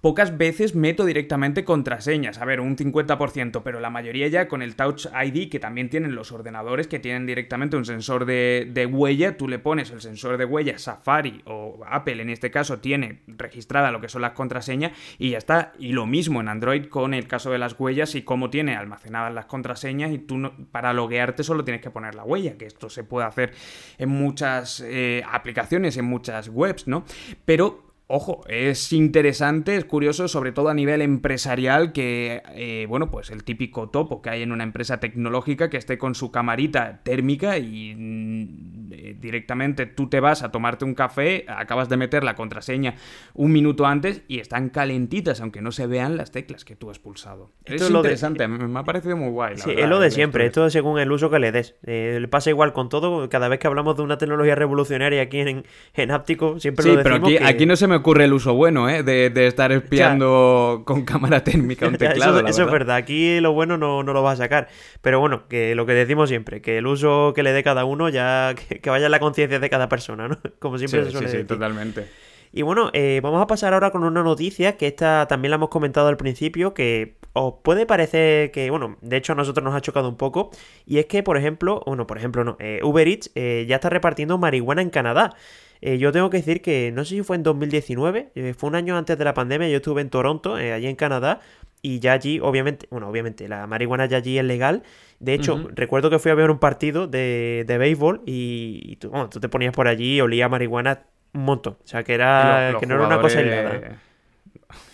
[SPEAKER 1] pocas veces meto directamente contraseñas. A ver, un 50%, pero la mayoría ya con el Touch ID, que también tienen los ordenadores que tienen directamente un sensor de, huella, tú le pones el sensor de huella, Safari o Apple en este caso tiene registrada lo que son las contraseñas y ya está. Y lo mismo en Android con el caso de las huellas y cómo tiene almacenadas las contraseñas y tú para loguearte solo tienes que poner la huella, que esto se puede hacer en muchas eh, aplicaciones, en muchas webs, ¿no? Pero Ojo, es interesante, es curioso, sobre todo a nivel empresarial, que, eh, bueno, pues el típico topo que hay en una empresa tecnológica que esté con su camarita térmica y mm, eh, directamente tú te vas a tomarte un café, acabas de meter la contraseña un minuto antes y están calentitas, aunque no se vean las teclas que tú has pulsado. es, interesante, me ha parecido muy guay.
[SPEAKER 2] sí, es lo de siempre, esto según el uso que le des. Eh, le pasa igual con todo, cada vez que hablamos de una tecnología revolucionaria aquí en, en Áptico, siempre lo decimos.
[SPEAKER 1] pero aquí, aquí no se me ocurre el uso bueno, ¿eh? De, estar espiando con cámara térmica un teclado.
[SPEAKER 2] eso, es verdad, aquí lo bueno no, lo vas a sacar. Pero bueno, que lo que decimos siempre, que el uso que le dé cada uno ya que, vaya en la conciencia de cada persona, ¿no? Como siempre
[SPEAKER 1] se suele sí, sí, totalmente.
[SPEAKER 2] Y bueno, eh, vamos a pasar ahora con una noticia que esta también la hemos comentado al principio, que os puede parecer que, bueno, de hecho a nosotros nos ha chocado un poco, y es que, por ejemplo, bueno, por ejemplo, no, eh, Uber Eats eh, ya está repartiendo marihuana en Canadá. Eh, yo tengo que decir que no sé si fue en 2019, eh, fue un año antes de la pandemia, yo estuve en Toronto, eh, allí en Canadá, y ya allí, obviamente, bueno, obviamente, la marihuana ya allí es legal. De hecho, recuerdo que fui a ver un partido de, de béisbol y, tú, tú, te ponías por allí y olía marihuana un montón. O sea, que, era, que no era una cosa aislada.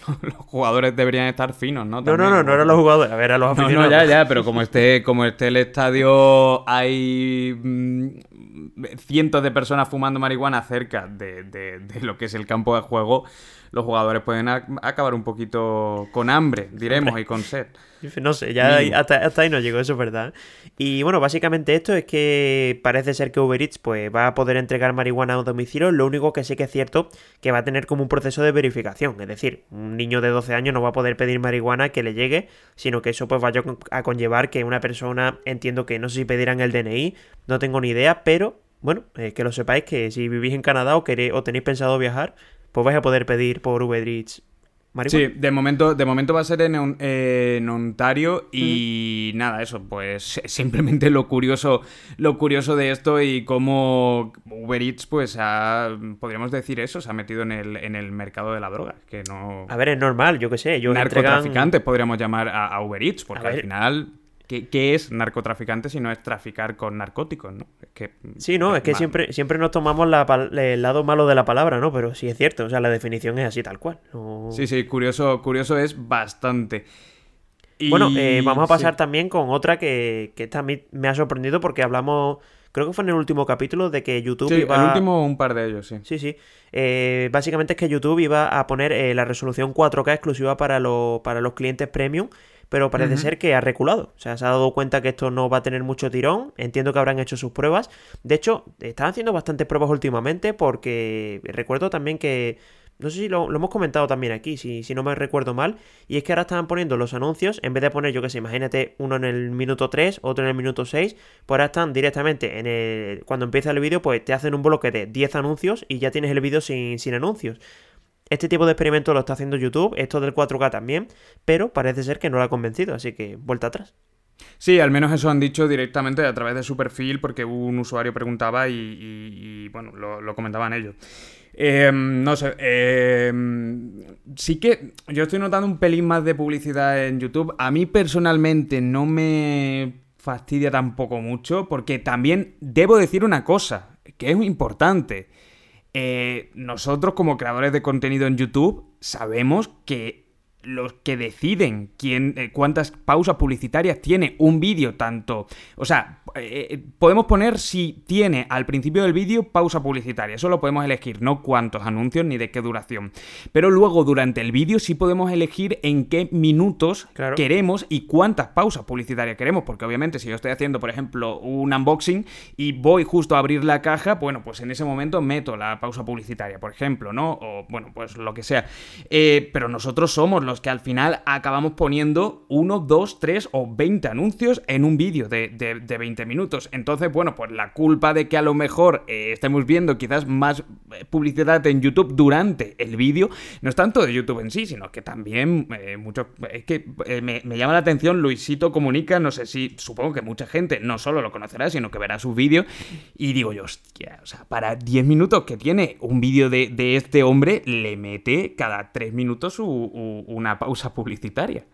[SPEAKER 1] los jugadores deberían estar finos, ¿no?
[SPEAKER 2] no, no, no, no eran los jugadores, a ver, a los aficionados.
[SPEAKER 1] No, ya, ya, pero como esté, como esté el estadio, hay mm, cientos de personas fumando marihuana cerca de, de, de lo que es el campo de juego, los jugadores pueden acabar un poquito con hambre, diremos, y con sed.
[SPEAKER 2] No sé, ya hasta, ahí no llegó, eso es verdad. Y bueno, básicamente esto es que parece ser que Uber Eats pues, va a poder entregar marihuana a un domicilio. Lo único que sí que es cierto que va a tener como un proceso de verificación. Es decir, un niño de 12 años no va a poder pedir marihuana que le llegue, sino que eso pues vaya a conllevar que una persona, entiendo que no sé si pedirán el DNI, no tengo ni idea, pero bueno, eh, que lo sepáis que si vivís en Canadá o, queréis, o tenéis pensado viajar, pues vais a poder pedir por Uber Eats.
[SPEAKER 1] Sí, de momento, de momento va a ser en, en Ontario y nada, eso, pues simplemente lo curioso, lo curioso de esto y cómo Uber Eats, pues podríamos decir eso, se ha metido en el, en el mercado de la droga, que no...
[SPEAKER 2] A ver, es normal, yo qué sé, yo
[SPEAKER 1] Narcotraficantes podríamos llamar a, Uber Eats, porque al final ¿Qué, es narcotraficante si no es traficar con narcóticos, no? que,
[SPEAKER 2] sí, no, es, que siempre, siempre nos tomamos el lado malo de la palabra, ¿no? Pero sí es cierto, o sea, la definición es así tal cual.
[SPEAKER 1] Sí, sí, curioso, curioso es bastante.
[SPEAKER 2] Bueno, eh, vamos a pasar también con otra que, que también me ha sorprendido porque hablamos creo que fue en el último capítulo de que YouTube
[SPEAKER 1] sí, el último un par de ellos, sí.
[SPEAKER 2] Sí, sí. Eh, básicamente es que YouTube iba a poner eh, la resolución 4K exclusiva para, para los clientes premium pero parece ser que ha reculado. O sea, se ha dado cuenta que esto no va a tener mucho tirón. Entiendo que habrán hecho sus pruebas. De hecho, están haciendo bastantes pruebas últimamente porque recuerdo también que... No sé si lo, hemos comentado también aquí, si, si, no me recuerdo mal. Y es que ahora estaban poniendo los anuncios, en vez de poner, yo que sé, imagínate uno en el minuto 3, otro en el minuto 6, pues ahora están directamente en el. Cuando empieza el vídeo, pues te hacen un bloque de 10 anuncios y ya tienes el vídeo sin, sin anuncios. Este tipo de experimento lo está haciendo YouTube, esto del 4K también, pero parece ser que no lo ha convencido, así que vuelta atrás.
[SPEAKER 1] Sí, al menos eso han dicho directamente a través de su perfil, porque un usuario preguntaba y, bueno, lo, comentaban ellos. Em, no sé, em, sí que yo estoy notando un pelín más de publicidad en YouTube. A mí personalmente no me fastidia tampoco mucho, porque también debo decir una cosa, que es importante. Eh, nosotros como creadores de contenido en YouTube sabemos que los que deciden quién, eh, cuántas pausas publicitarias tiene un vídeo, tanto. O sea, eh, podemos poner si tiene al principio del vídeo pausa publicitaria. Eso lo podemos elegir, no cuántos anuncios ni de qué duración. Pero luego, durante el vídeo, sí podemos elegir en qué minutos queremos y cuántas pausas publicitarias queremos. Porque obviamente, si yo estoy haciendo, por ejemplo, un unboxing y voy justo a abrir la caja, bueno, pues en ese momento meto la pausa publicitaria, por ejemplo, ¿no? O bueno, pues lo que sea. Eh, pero nosotros somos los que al final acabamos poniendo uno, dos, tres o 20 anuncios en un vídeo de, de, 20 minutos. Entonces, bueno, pues la culpa de que a lo mejor eh, estemos viendo quizás más eh, publicidad en YouTube durante el vídeo no es tanto de YouTube en sí, sino que también eh, mucho... Es que me, me, llama la atención Luisito Comunica, no sé si, supongo que mucha gente no solo lo conocerá, sino que verá su vídeo y digo yo, hostia, o sea, para 10 minutos que tiene un vídeo de, de este hombre, le mete cada 3 minutos una pausa publicitaria.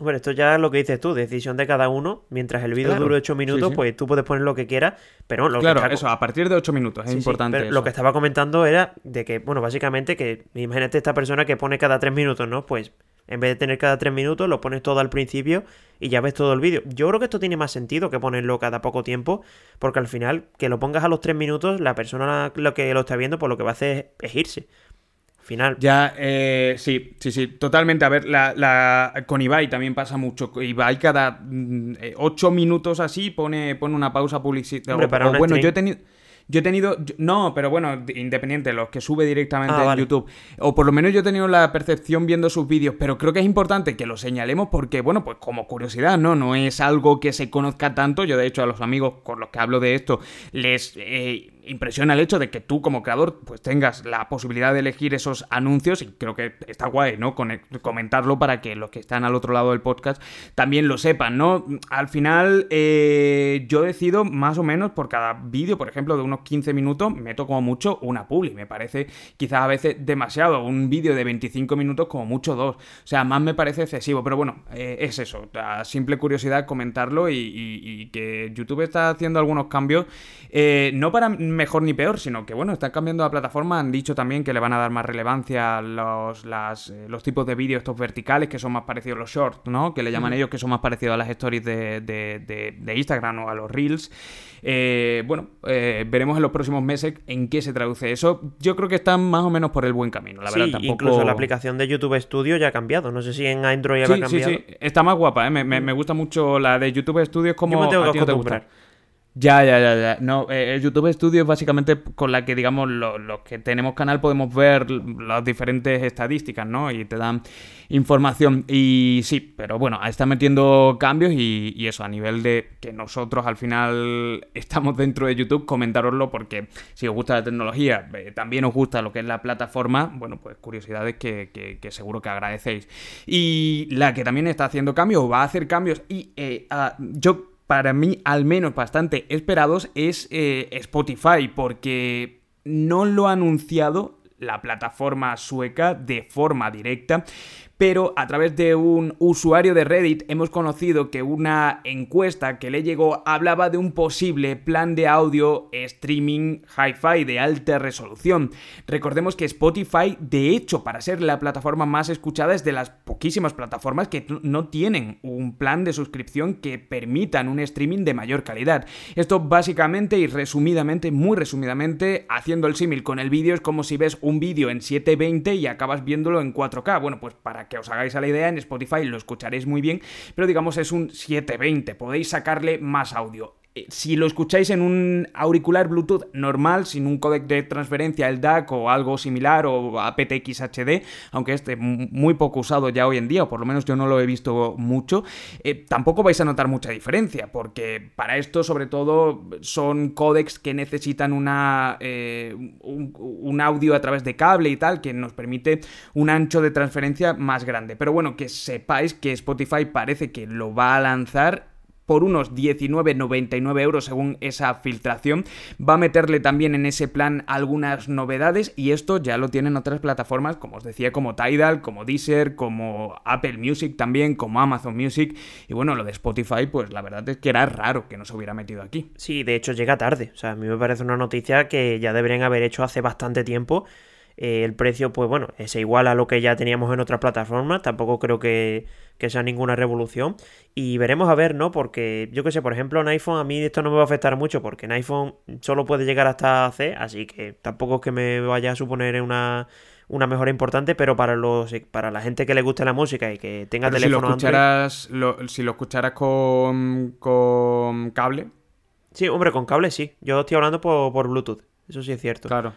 [SPEAKER 2] Bueno, esto ya es lo que dices tú, decisión de cada uno. Mientras el vídeo dure 8 minutos, pues tú puedes poner lo que quieras, pero lo
[SPEAKER 1] Claro, eso, a partir de 8 minutos, es importante.
[SPEAKER 2] lo que estaba comentando era de que, bueno, básicamente que, imagínate esta persona que pone cada 3 minutos, ¿no? Pues en vez de tener cada 3 minutos, lo pones todo al principio y ya ves todo el vídeo. Yo creo que esto tiene más sentido que ponerlo cada poco tiempo, porque al final, que lo pongas a los 3 minutos, la persona lo que lo está viendo, pues lo que va a hacer es irse final.
[SPEAKER 1] Ya, eh, sí, sí, sí, totalmente. A ver, la, con Ibai también pasa mucho. Ibai cada mm, eh, ocho minutos así pone, pone una pausa publicitaria. bueno, yo he tenido... Yo he tenido. No, pero bueno, independiente, los que sube directamente ah, en YouTube. O por lo menos yo he tenido la percepción viendo sus vídeos, pero creo que es importante que lo señalemos porque, bueno, pues como curiosidad, ¿no? No es algo que se conozca tanto. Yo, de hecho, a los amigos con los que hablo de esto, les. Eh, impresiona el hecho de que tú como creador pues tengas la posibilidad de elegir esos anuncios y creo que está guay, ¿no? comentarlo para que los que están al otro lado del podcast también lo sepan, ¿no? Al final eh, yo decido más o menos por cada vídeo, por ejemplo, de unos 15 minutos, meto como mucho una publi, me parece quizás a veces demasiado, un vídeo de 25 minutos como mucho dos, o sea, más me parece excesivo, pero bueno, eh, es eso, a simple curiosidad comentarlo y, que YouTube está haciendo algunos cambios, eh, no para mejor ni peor, sino que bueno, están cambiando la plataforma, han dicho también que le van a dar más relevancia a los, eh, los tipos de vídeos estos verticales que son más parecidos a los shorts, ¿no? Que le llaman ellos que son más parecidos a las stories de, de, Instagram o a los reels. Eh, bueno, eh, veremos en los próximos meses en qué se traduce eso. Yo creo que están más o menos por el buen camino, la verdad. Tampoco...
[SPEAKER 2] Incluso la aplicación de YouTube Studio ya ha cambiado. No sé si en Android
[SPEAKER 1] sí,
[SPEAKER 2] cambiado.
[SPEAKER 1] Sí, sí, está más guapa, ¿eh? me, me, gusta mucho la de YouTube Studio. Como. a ti no te gusta. Ya, ya, ya, ya. No, eh, el YouTube Studio es básicamente con la que, digamos, los que tenemos canal podemos ver las diferentes estadísticas, ¿no? Y te dan información. Y sí, pero bueno, está metiendo cambios y, eso, a nivel de que nosotros al final estamos dentro de YouTube, comentároslo porque si os gusta la tecnología, eh, también os gusta lo que es la plataforma, bueno, pues curiosidades que, seguro que agradecéis. Y la que también está haciendo cambios, va a hacer cambios, y eh, yo para mí al menos bastante esperados es eh, Spotify, porque no lo ha anunciado la plataforma sueca de forma directa, pero a través de un usuario de Reddit hemos conocido que una encuesta que le llegó hablaba de un posible plan de audio streaming hi-fi de alta resolución. Recordemos que Spotify, de hecho, para ser la plataforma más escuchada, es de las poquísimas plataformas que no tienen un plan de suscripción que permitan un streaming de mayor calidad. Esto básicamente y resumidamente, muy resumidamente, haciendo el símil con el vídeo, es como si ves un vídeo en 720 y acabas viéndolo en 4K. Bueno, pues para que os hagáis a la idea, en Spotify lo escucharéis muy bien, pero digamos es un 720, podéis sacarle más audio. Eh, si lo escucháis en un auricular Bluetooth normal, sin un codec de transferencia, el DAC o algo similar, o aptX HD, aunque este muy poco usado ya hoy en día, o por lo menos yo no lo he visto mucho, eh, tampoco vais a notar mucha diferencia, porque para esto sobre todo son codecs que necesitan una, eh, un audio a través de cable y tal, que nos permite un ancho de transferencia más grande. Pero bueno, que sepáis que Spotify parece que lo va a lanzar por unos 19,99 euros según esa filtración. Va a meterle también en ese plan algunas novedades y esto ya lo tienen otras plataformas, como os decía, como Tidal, como Deezer, como Apple Music también, como Amazon Music. Y bueno, lo de Spotify, pues la verdad es que era raro que no se hubiera metido aquí.
[SPEAKER 2] Sí, de hecho llega tarde. O sea, a mí me parece una noticia que ya deberían haber hecho hace bastante tiempo. Eh, el precio, pues bueno, es igual a lo que ya teníamos en otras plataformas. Tampoco creo que, sea ninguna revolución. Y veremos a ver, ¿no? Porque yo que sé, por ejemplo, en iPhone a mí esto no me va a afectar mucho porque en iPhone solo puede llegar hasta C, así que tampoco es que me vaya a suponer una, una mejora importante, pero para los para la gente que le guste la música y que tenga teléfono
[SPEAKER 1] si lo escucharas, si lo escucharas con, con cable.
[SPEAKER 2] Sí, hombre, con cable sí. Yo estoy hablando por, por Bluetooth. Eso sí es cierto.
[SPEAKER 1] Claro.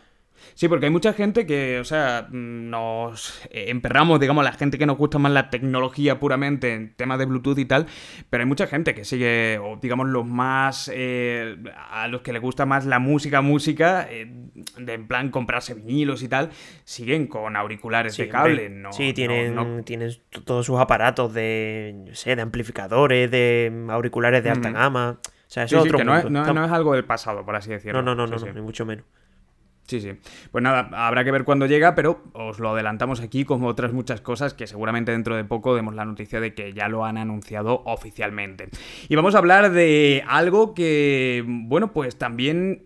[SPEAKER 1] Sí, porque hay mucha gente que, o sea, nos emperramos, digamos, la gente que nos gusta más la tecnología puramente en temas de Bluetooth y tal, pero hay mucha gente que sigue, o digamos, los más, eh, a los que les gusta más la música, música, eh, de en plan comprarse vinilos y tal, siguen con auriculares de cable, ¿no?
[SPEAKER 2] Sí, tienen, tienen todos sus aparatos de, no sé, de amplificadores, de auriculares de alta gama. O sea, eso es otro
[SPEAKER 1] que no, es, algo del pasado, por así decirlo.
[SPEAKER 2] No, no, no, no, ni mucho menos.
[SPEAKER 1] Sí, sí. Pues nada, habrá que ver cuándo llega, pero os lo adelantamos aquí como otras muchas cosas que seguramente dentro de poco demos la noticia de que ya lo han anunciado oficialmente. Y vamos a hablar de algo que, bueno, pues también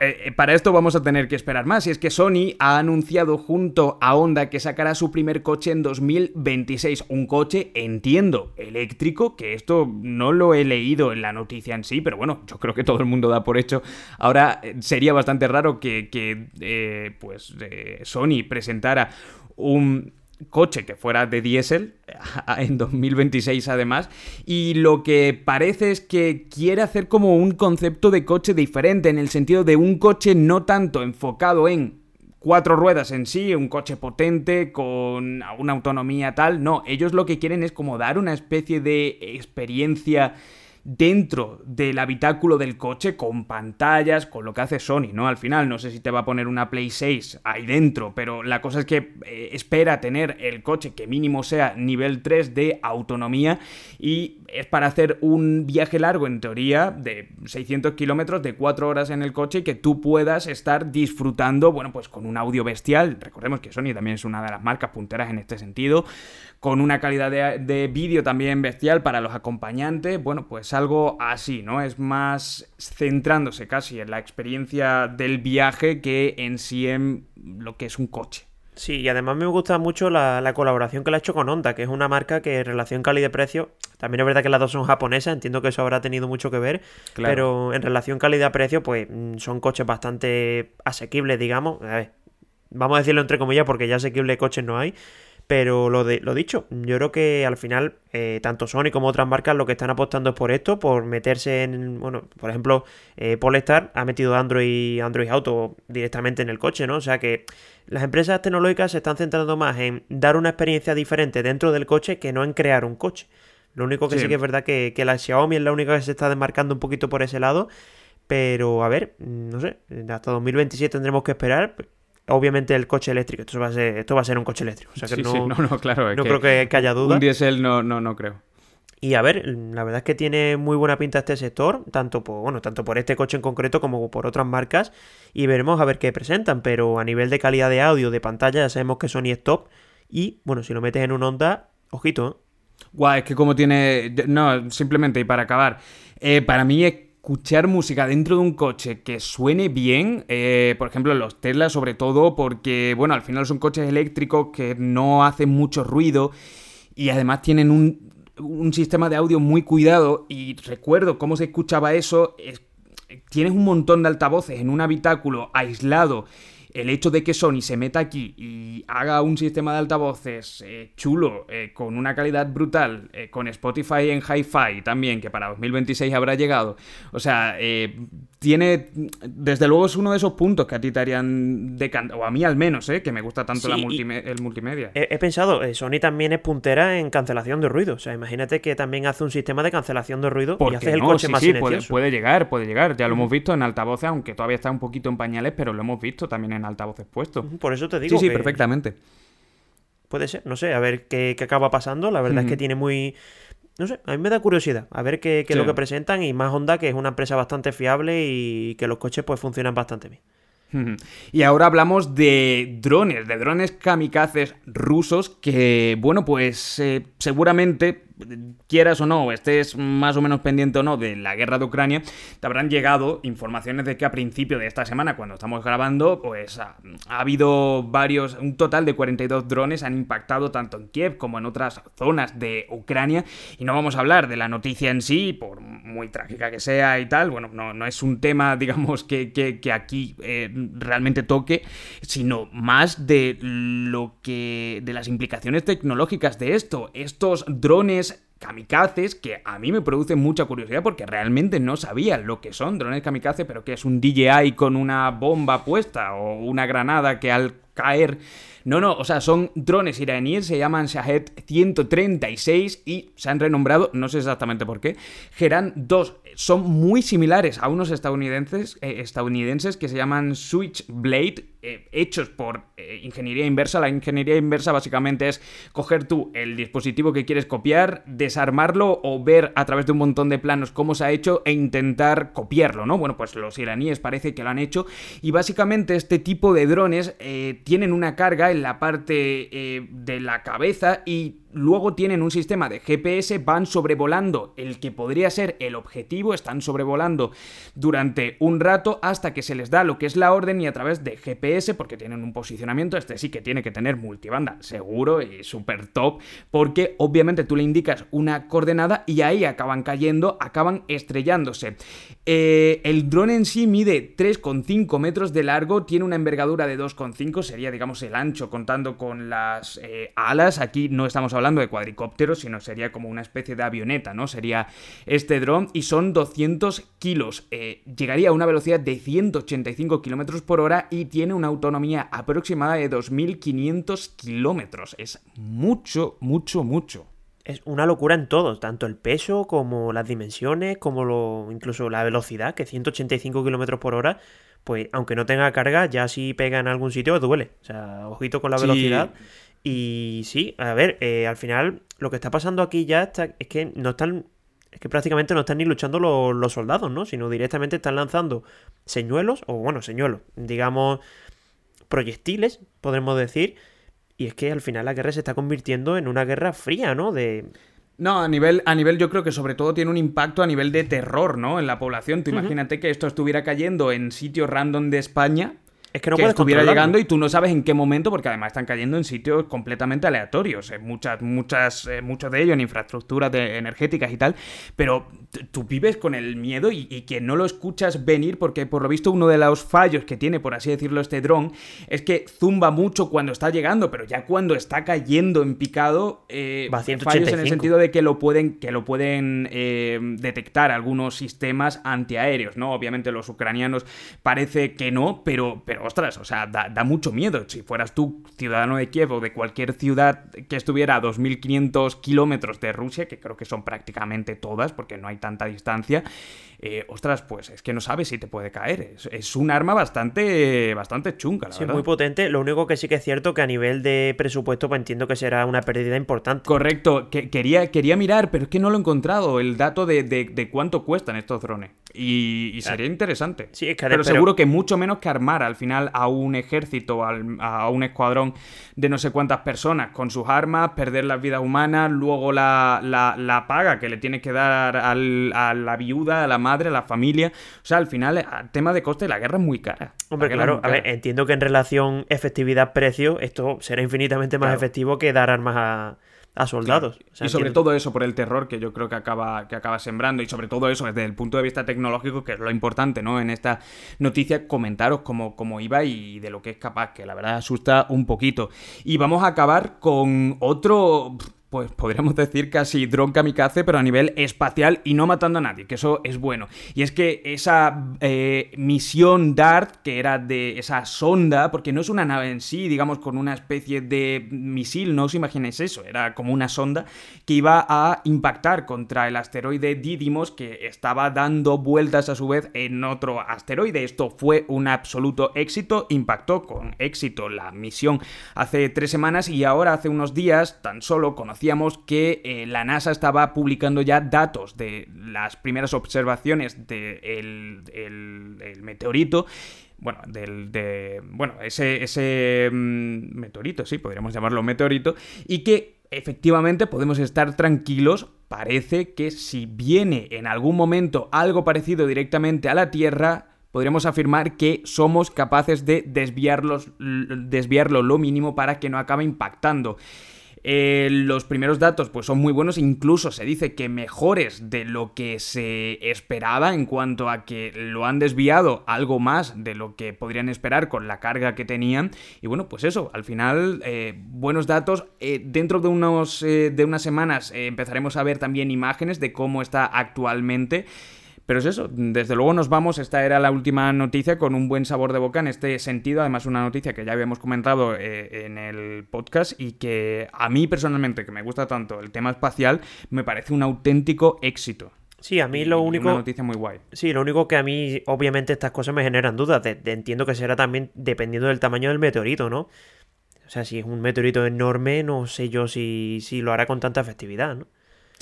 [SPEAKER 1] eh, eh, para esto vamos a tener que esperar más. Y es que Sony ha anunciado junto a Honda que sacará su primer coche en 2026. Un coche, entiendo, eléctrico, que esto no lo he leído en la noticia en sí, pero bueno, yo creo que todo el mundo da por hecho. Ahora eh, sería bastante raro que, pues, Sony presentara un coche que fuera de diésel en 2026 además y lo que parece es que quiere hacer como un concepto de coche diferente en el sentido de un coche no tanto enfocado en cuatro ruedas en sí, un coche potente con una autonomía tal, no, ellos lo que quieren es como dar una especie de experiencia dentro del habitáculo del coche con pantallas, con lo que hace Sony, ¿no? Al final, no sé si te va a poner una Play 6 ahí dentro, pero la cosa es que eh, espera tener el coche que mínimo sea nivel 3 de autonomía y es para hacer un viaje largo, en teoría, de 600 kilómetros, de 4 horas en el coche y que tú puedas estar disfrutando, bueno, pues con un audio bestial. Recordemos que Sony también es una de las marcas punteras en este sentido, con una calidad de, de vídeo también bestial para los acompañantes. Bueno, pues algo así, ¿no? Es más centrándose casi en la experiencia del viaje que en sí en lo que es un coche.
[SPEAKER 2] Sí, y además me gusta mucho la, colaboración que le ha hecho con Honda, que es una marca que en relación calidad-precio, también es verdad que las dos son japonesas, entiendo que eso habrá tenido mucho que ver, pero en relación calidad-precio, pues mm, son coches bastante asequibles, digamos. A ver, vamos a decirlo entre comillas porque ya asequibles coches no hay, pero lo, de, lo dicho, yo creo que al final, eh, tanto Sony como otras marcas lo que están apostando es por esto, por meterse en. Bueno, por ejemplo, eh, Polestar ha metido Android, Android Auto directamente en el coche, ¿no? O sea que las empresas tecnológicas se están centrando más en dar una experiencia diferente dentro del coche que no en crear un coche. Lo único que sí, que es verdad que, que la Xiaomi es la única que se está desmarcando un poquito por ese lado. Pero a ver, no sé, hasta 2027 tendremos que esperar obviamente el coche eléctrico. Esto va a ser, esto va a ser un coche eléctrico. O sea que no,
[SPEAKER 1] no, no, claro.
[SPEAKER 2] no creo que, haya duda.
[SPEAKER 1] Un diésel no, no, no creo.
[SPEAKER 2] Y a ver, la verdad es que tiene muy buena pinta este sector, tanto por, bueno, tanto por este coche en concreto como por otras marcas, y veremos a ver qué presentan, pero a nivel de calidad de audio, de pantalla, ya sabemos que Sony es top, y bueno, si lo metes en un Honda, ojito, ¿eh?
[SPEAKER 1] Guau, es que como tiene... No, simplemente, y para acabar, eh, para mí es escuchar música dentro de un coche que suene bien, eh, por ejemplo los Tesla sobre todo, porque bueno, al final son coches eléctricos que no hacen mucho ruido y además tienen un, un sistema de audio muy cuidado. Y recuerdo cómo se escuchaba eso, tienes un montón de altavoces en un habitáculo aislado el hecho de que Sony se meta aquí y haga un sistema de altavoces eh, chulo, eh, con una calidad brutal, eh, con Spotify en hi-fi también, que para 2026 habrá llegado, o sea, tiene, desde luego es uno de esos puntos que a ti te harían decantar, o a mí al menos, que me gusta tanto la el multimedia.
[SPEAKER 2] He, pensado, Sony también es puntera en cancelación de ruido, o sea, imagínate que también hace un sistema de cancelación de ruido y hace el coche más
[SPEAKER 1] sí, puede, puede, llegar, puede llegar, ya lo hemos visto en altavoces, aunque todavía está un poquito en pañales, pero lo hemos visto también en altavoces puestos.
[SPEAKER 2] Por eso te digo.
[SPEAKER 1] Sí, sí, perfectamente.
[SPEAKER 2] Puede ser, no sé, a ver qué, acaba pasando. La verdad es que tiene muy. No sé, a mí me da curiosidad a ver qué, es lo que presentan y más Honda, que es una empresa bastante fiable y que los coches pues funcionan bastante bien.
[SPEAKER 1] Y ahora hablamos de drones, de drones kamikazes rusos que, bueno, pues eh, seguramente quieras o no, estés más o menos pendiente o no de la guerra de Ucrania, te habrán llegado informaciones de que a principio de esta semana, cuando estamos grabando, pues ha, habido varios, un total de 42 drones han impactado tanto en Kiev como en otras zonas de Ucrania. Y no vamos a hablar de la noticia en sí, por muy trágica que sea y tal, bueno, no, no es un tema, digamos, que, que, aquí eh, realmente toque, sino más de lo que, de las implicaciones tecnológicas de esto. Estos drones kamikazes que a mí me producen mucha curiosidad porque realmente no sabía lo que son drones kamikaze, pero que es un DJI con una bomba puesta o una granada que al caer no, no, o sea, son drones iraníes, se llaman Shahed 136 y se han renombrado, no sé exactamente por qué, Geran 2. Son muy similares a unos estadounidenses, eh, estadounidenses que se llaman Switchblade, eh, hechos por eh, ingeniería inversa. La ingeniería inversa básicamente es coger tú el dispositivo que quieres copiar, desarmarlo o ver a través de un montón de planos cómo se ha hecho e intentar copiarlo, ¿no? Bueno, pues los iraníes parece que lo han hecho y básicamente este tipo de drones tienen una carga en la parte de la cabeza y luego tienen un sistema de GPS, van sobrevolando el que podría ser el objetivo, están sobrevolando durante un rato hasta que se les da lo que es la orden y a través de GPS, porque tienen un posicionamiento, este sí que tiene que tener multibanda, seguro y súper top, porque obviamente tú le indicas una coordenada y ahí acaban cayendo, acaban estrellándose. Eh, el dron en sí mide 3,5 metros de largo, tiene una envergadura de 2,5, sería digamos el ancho contando con las eh, alas, aquí no estamos hablando hablando de cuadricópteros, sino sería como una especie de avioneta, ¿no? Sería este dron y son 200 kilos. Eh, llegaría a una velocidad de 185 kilómetros por hora y tiene una autonomía aproximada de 2.500 kilómetros. Es mucho, mucho, mucho
[SPEAKER 2] es una locura en todo, tanto el peso como las dimensiones, como lo, incluso la velocidad, que 185 kilómetros por hora, pues aunque no tenga carga, ya si pega en algún sitio duele. O sea, ojito con la velocidad. Y sí, a ver, eh, al final lo que está pasando aquí ya está, es que no están, es que prácticamente no están ni luchando los, soldados, ¿no? Sino directamente están lanzando señuelos, o bueno, señuelos, digamos, proyectiles, podemos decir. Y es que al final la guerra se está convirtiendo en una guerra fría, ¿no? De...
[SPEAKER 1] No, a nivel, a nivel yo creo que sobre todo tiene un impacto a nivel de terror, ¿no? En la población. Tú imagínate que esto estuviera cayendo en sitios random de España
[SPEAKER 2] es que no que
[SPEAKER 1] estuviera llegando y tú no sabes en qué momento, porque además están cayendo en sitios completamente aleatorios, en muchas, muchas, eh, muchos de ellos en infraestructuras energéticas y tal, pero tú vives con el miedo y, que no lo escuchas venir, porque por lo visto uno de los fallos que tiene, por así decirlo, este dron, es que zumba mucho cuando está llegando, pero ya cuando está cayendo en picado,
[SPEAKER 2] eh, Va
[SPEAKER 1] fallos en el sentido de que lo pueden, que lo pueden eh, detectar algunos sistemas antiaéreos, ¿no? Obviamente los ucranianos parece que no, pero, pero ostras, o sea, da, mucho miedo. Si fueras tú ciudadano de Kiev o de cualquier ciudad que estuviera a 2.500 kilómetros de Rusia, que creo que son prácticamente todas, porque no hay tanta distancia, eh, ostras, pues es que no sabes si te puede caer. Es, un arma bastante, bastante chunga, la
[SPEAKER 2] sí, muy potente. Lo único que sí que es cierto que a nivel de presupuesto, pues entiendo que será una pérdida importante.
[SPEAKER 1] Correcto. Que, quería, quería mirar, pero es que no lo he encontrado, el dato de, cuánto cuestan estos drones. Y, sería interesante.
[SPEAKER 2] Sí, es que
[SPEAKER 1] pero, seguro que mucho menos que armar al final a un ejército, a un escuadrón de no sé cuántas personas con sus armas, perder las vidas humanas, luego la, la, paga que le tienes que dar a la viuda, a la madre, a la familia. O sea, al final, el tema de coste, la guerra es muy cara.
[SPEAKER 2] Hombre, claro, a ver, entiendo que en relación efectividad-precio, esto será infinitamente más efectivo que dar armas a a soldados.
[SPEAKER 1] y sobre todo eso, por el terror que yo creo que acaba, que acaba sembrando, y sobre todo eso desde el punto de vista tecnológico, que es lo importante, ¿no? En esta noticia, comentaros cómo, cómo iba y de lo que es capaz, que la verdad asusta un poquito. Y vamos a acabar con otro pues podríamos decir casi dron kamikaze, pero a nivel espacial y no matando a nadie, que eso es bueno. Y es que esa eh, misión DART, que era de esa sonda, porque no es una nave en sí, digamos, con una especie de misil, no os imaginéis eso, era como una sonda que iba a impactar contra el asteroide Didymos, que estaba dando vueltas a su vez en otro asteroide. Esto fue un absoluto éxito, impactó con éxito la misión hace tres semanas y ahora hace unos días tan solo conocí que eh, la NASA estaba publicando ya datos de las primeras observaciones del el, meteorito bueno, del, de, bueno, ese, ese mm, meteorito, sí, podríamos llamarlo meteorito, y que efectivamente podemos estar tranquilos, parece que si viene en algún momento algo parecido directamente a la Tierra, podríamos afirmar que somos capaces de desviarlos, desviarlo lo mínimo para que no acabe impactando. Eh, los primeros datos pues son muy buenos, incluso se dice que mejores de lo que se esperaba en cuanto a que lo han desviado algo más de lo que podrían esperar con la carga que tenían. Y bueno, pues eso, al final eh, buenos datos. Eh, dentro de, unos, de unas semanas empezaremos a ver también imágenes de cómo está actualmente. Pero es eso, desde luego nos vamos, esta era la última noticia con un buen sabor de boca en este sentido, además una noticia que ya habíamos comentado eh, en el podcast y que a mí personalmente, que me gusta tanto el tema espacial, me parece un auténtico éxito.
[SPEAKER 2] Sí, a mí lo único.
[SPEAKER 1] Una noticia muy guay.
[SPEAKER 2] Sí, lo único que a mí, obviamente, estas cosas me generan dudas. entiendo que será también dependiendo del tamaño del meteorito, ¿no? O sea, si es un meteorito enorme, no sé yo si, si lo hará con tanta efectividad, ¿no?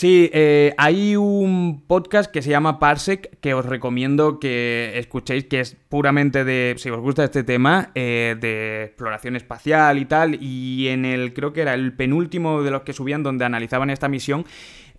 [SPEAKER 1] Sí, eh, hay un podcast que se llama Parsec que os recomiendo que escuchéis, que es puramente de, si os gusta este tema, eh, de exploración espacial y tal, y en el, creo que era el penúltimo de los que subían donde analizaban esta misión,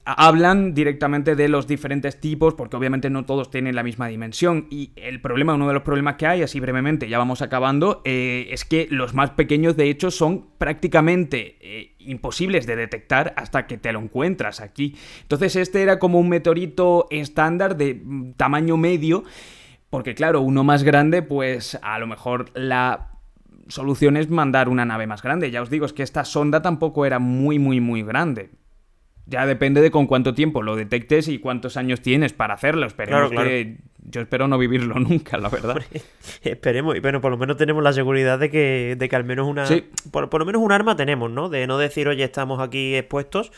[SPEAKER 1] hablan directamente de los diferentes tipos, porque obviamente no todos tienen la misma dimensión. Y el problema, uno de los problemas que hay, así brevemente, ya vamos acabando, eh, es que los más pequeños, de hecho, son prácticamente eh, imposibles de detectar hasta que te lo encuentras aquí. Entonces, este era como un meteorito estándar de mm, tamaño medio, porque claro, uno más grande, pues a lo mejor la solución es mandar una nave más grande. Ya os digo, es que esta sonda tampoco era muy, muy, muy grande. Ya depende de con cuánto tiempo lo detectes y cuántos años tienes para hacerlo. Esperemos que yo espero no vivirlo nunca, la verdad.
[SPEAKER 2] esperemos, y bueno, por lo menos tenemos la seguridad de que, de que al menos una. Por, por, lo menos un arma tenemos, ¿no? De no decir, oye, estamos aquí expuestos,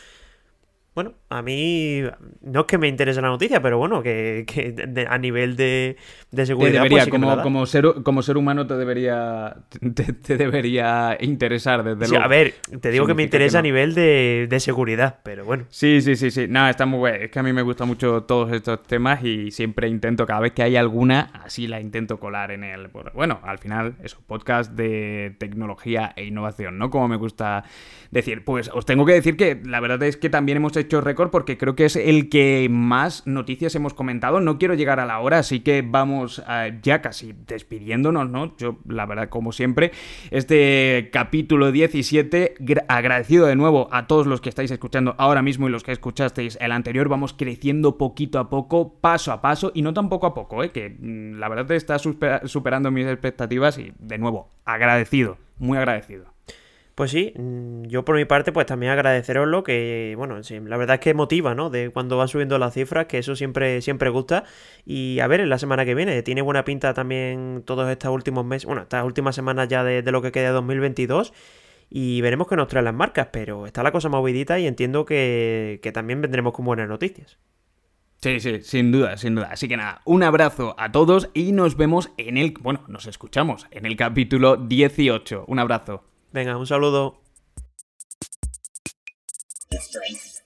[SPEAKER 2] bueno, a mí no es que me interese la noticia, pero bueno, que, a nivel de, seguridad.
[SPEAKER 1] Pues como, como, ser, como ser humano te debería, te, debería interesar, desde sí,
[SPEAKER 2] A ver, te digo que me interesa a nivel de, seguridad, pero bueno.
[SPEAKER 1] Sí, sí, sí, sí. Nada, está muy bueno. Es que a mí me gustan mucho todos estos temas y siempre intento, cada vez que hay alguna, así la intento colar en el. Bueno, al final, eso, podcast de tecnología e innovación, ¿no? Como me gusta decir. Pues os tengo que decir que la verdad es que también hemos hecho récord porque creo que es el que más noticias hemos comentado. No quiero llegar a la hora, así que vamos eh, ya casi despidiéndonos, ¿no? Yo, la verdad, como siempre, este capítulo 17, agradecido de nuevo a todos los que estáis escuchando ahora mismo y los que escuchasteis el anterior, vamos creciendo poquito a poco, paso a paso, y no tan poco a poco, ¿eh? Que mm, la verdad está superando mis expectativas y, de nuevo, agradecido, muy agradecido.
[SPEAKER 2] Pues sí, mm, yo por mi parte, pues también agradeceroslo, que bueno, la verdad es que motiva, ¿no? De cuando van subiendo las cifras, que eso siempre, siempre gusta. Y a ver, en la semana que viene, tiene buena pinta también todos estos últimos meses, bueno, estas últimas semanas ya de, lo que queda de 2022. Y veremos qué nos traen las marcas, pero está la cosa movidita y entiendo que, que también vendremos con buenas noticias.
[SPEAKER 1] Sí, sí, sin duda, sin duda. Así que nada, un abrazo a todos y nos vemos en el, bueno, nos escuchamos en el capítulo 18. Un abrazo.
[SPEAKER 2] Venga, un saludo. Esto es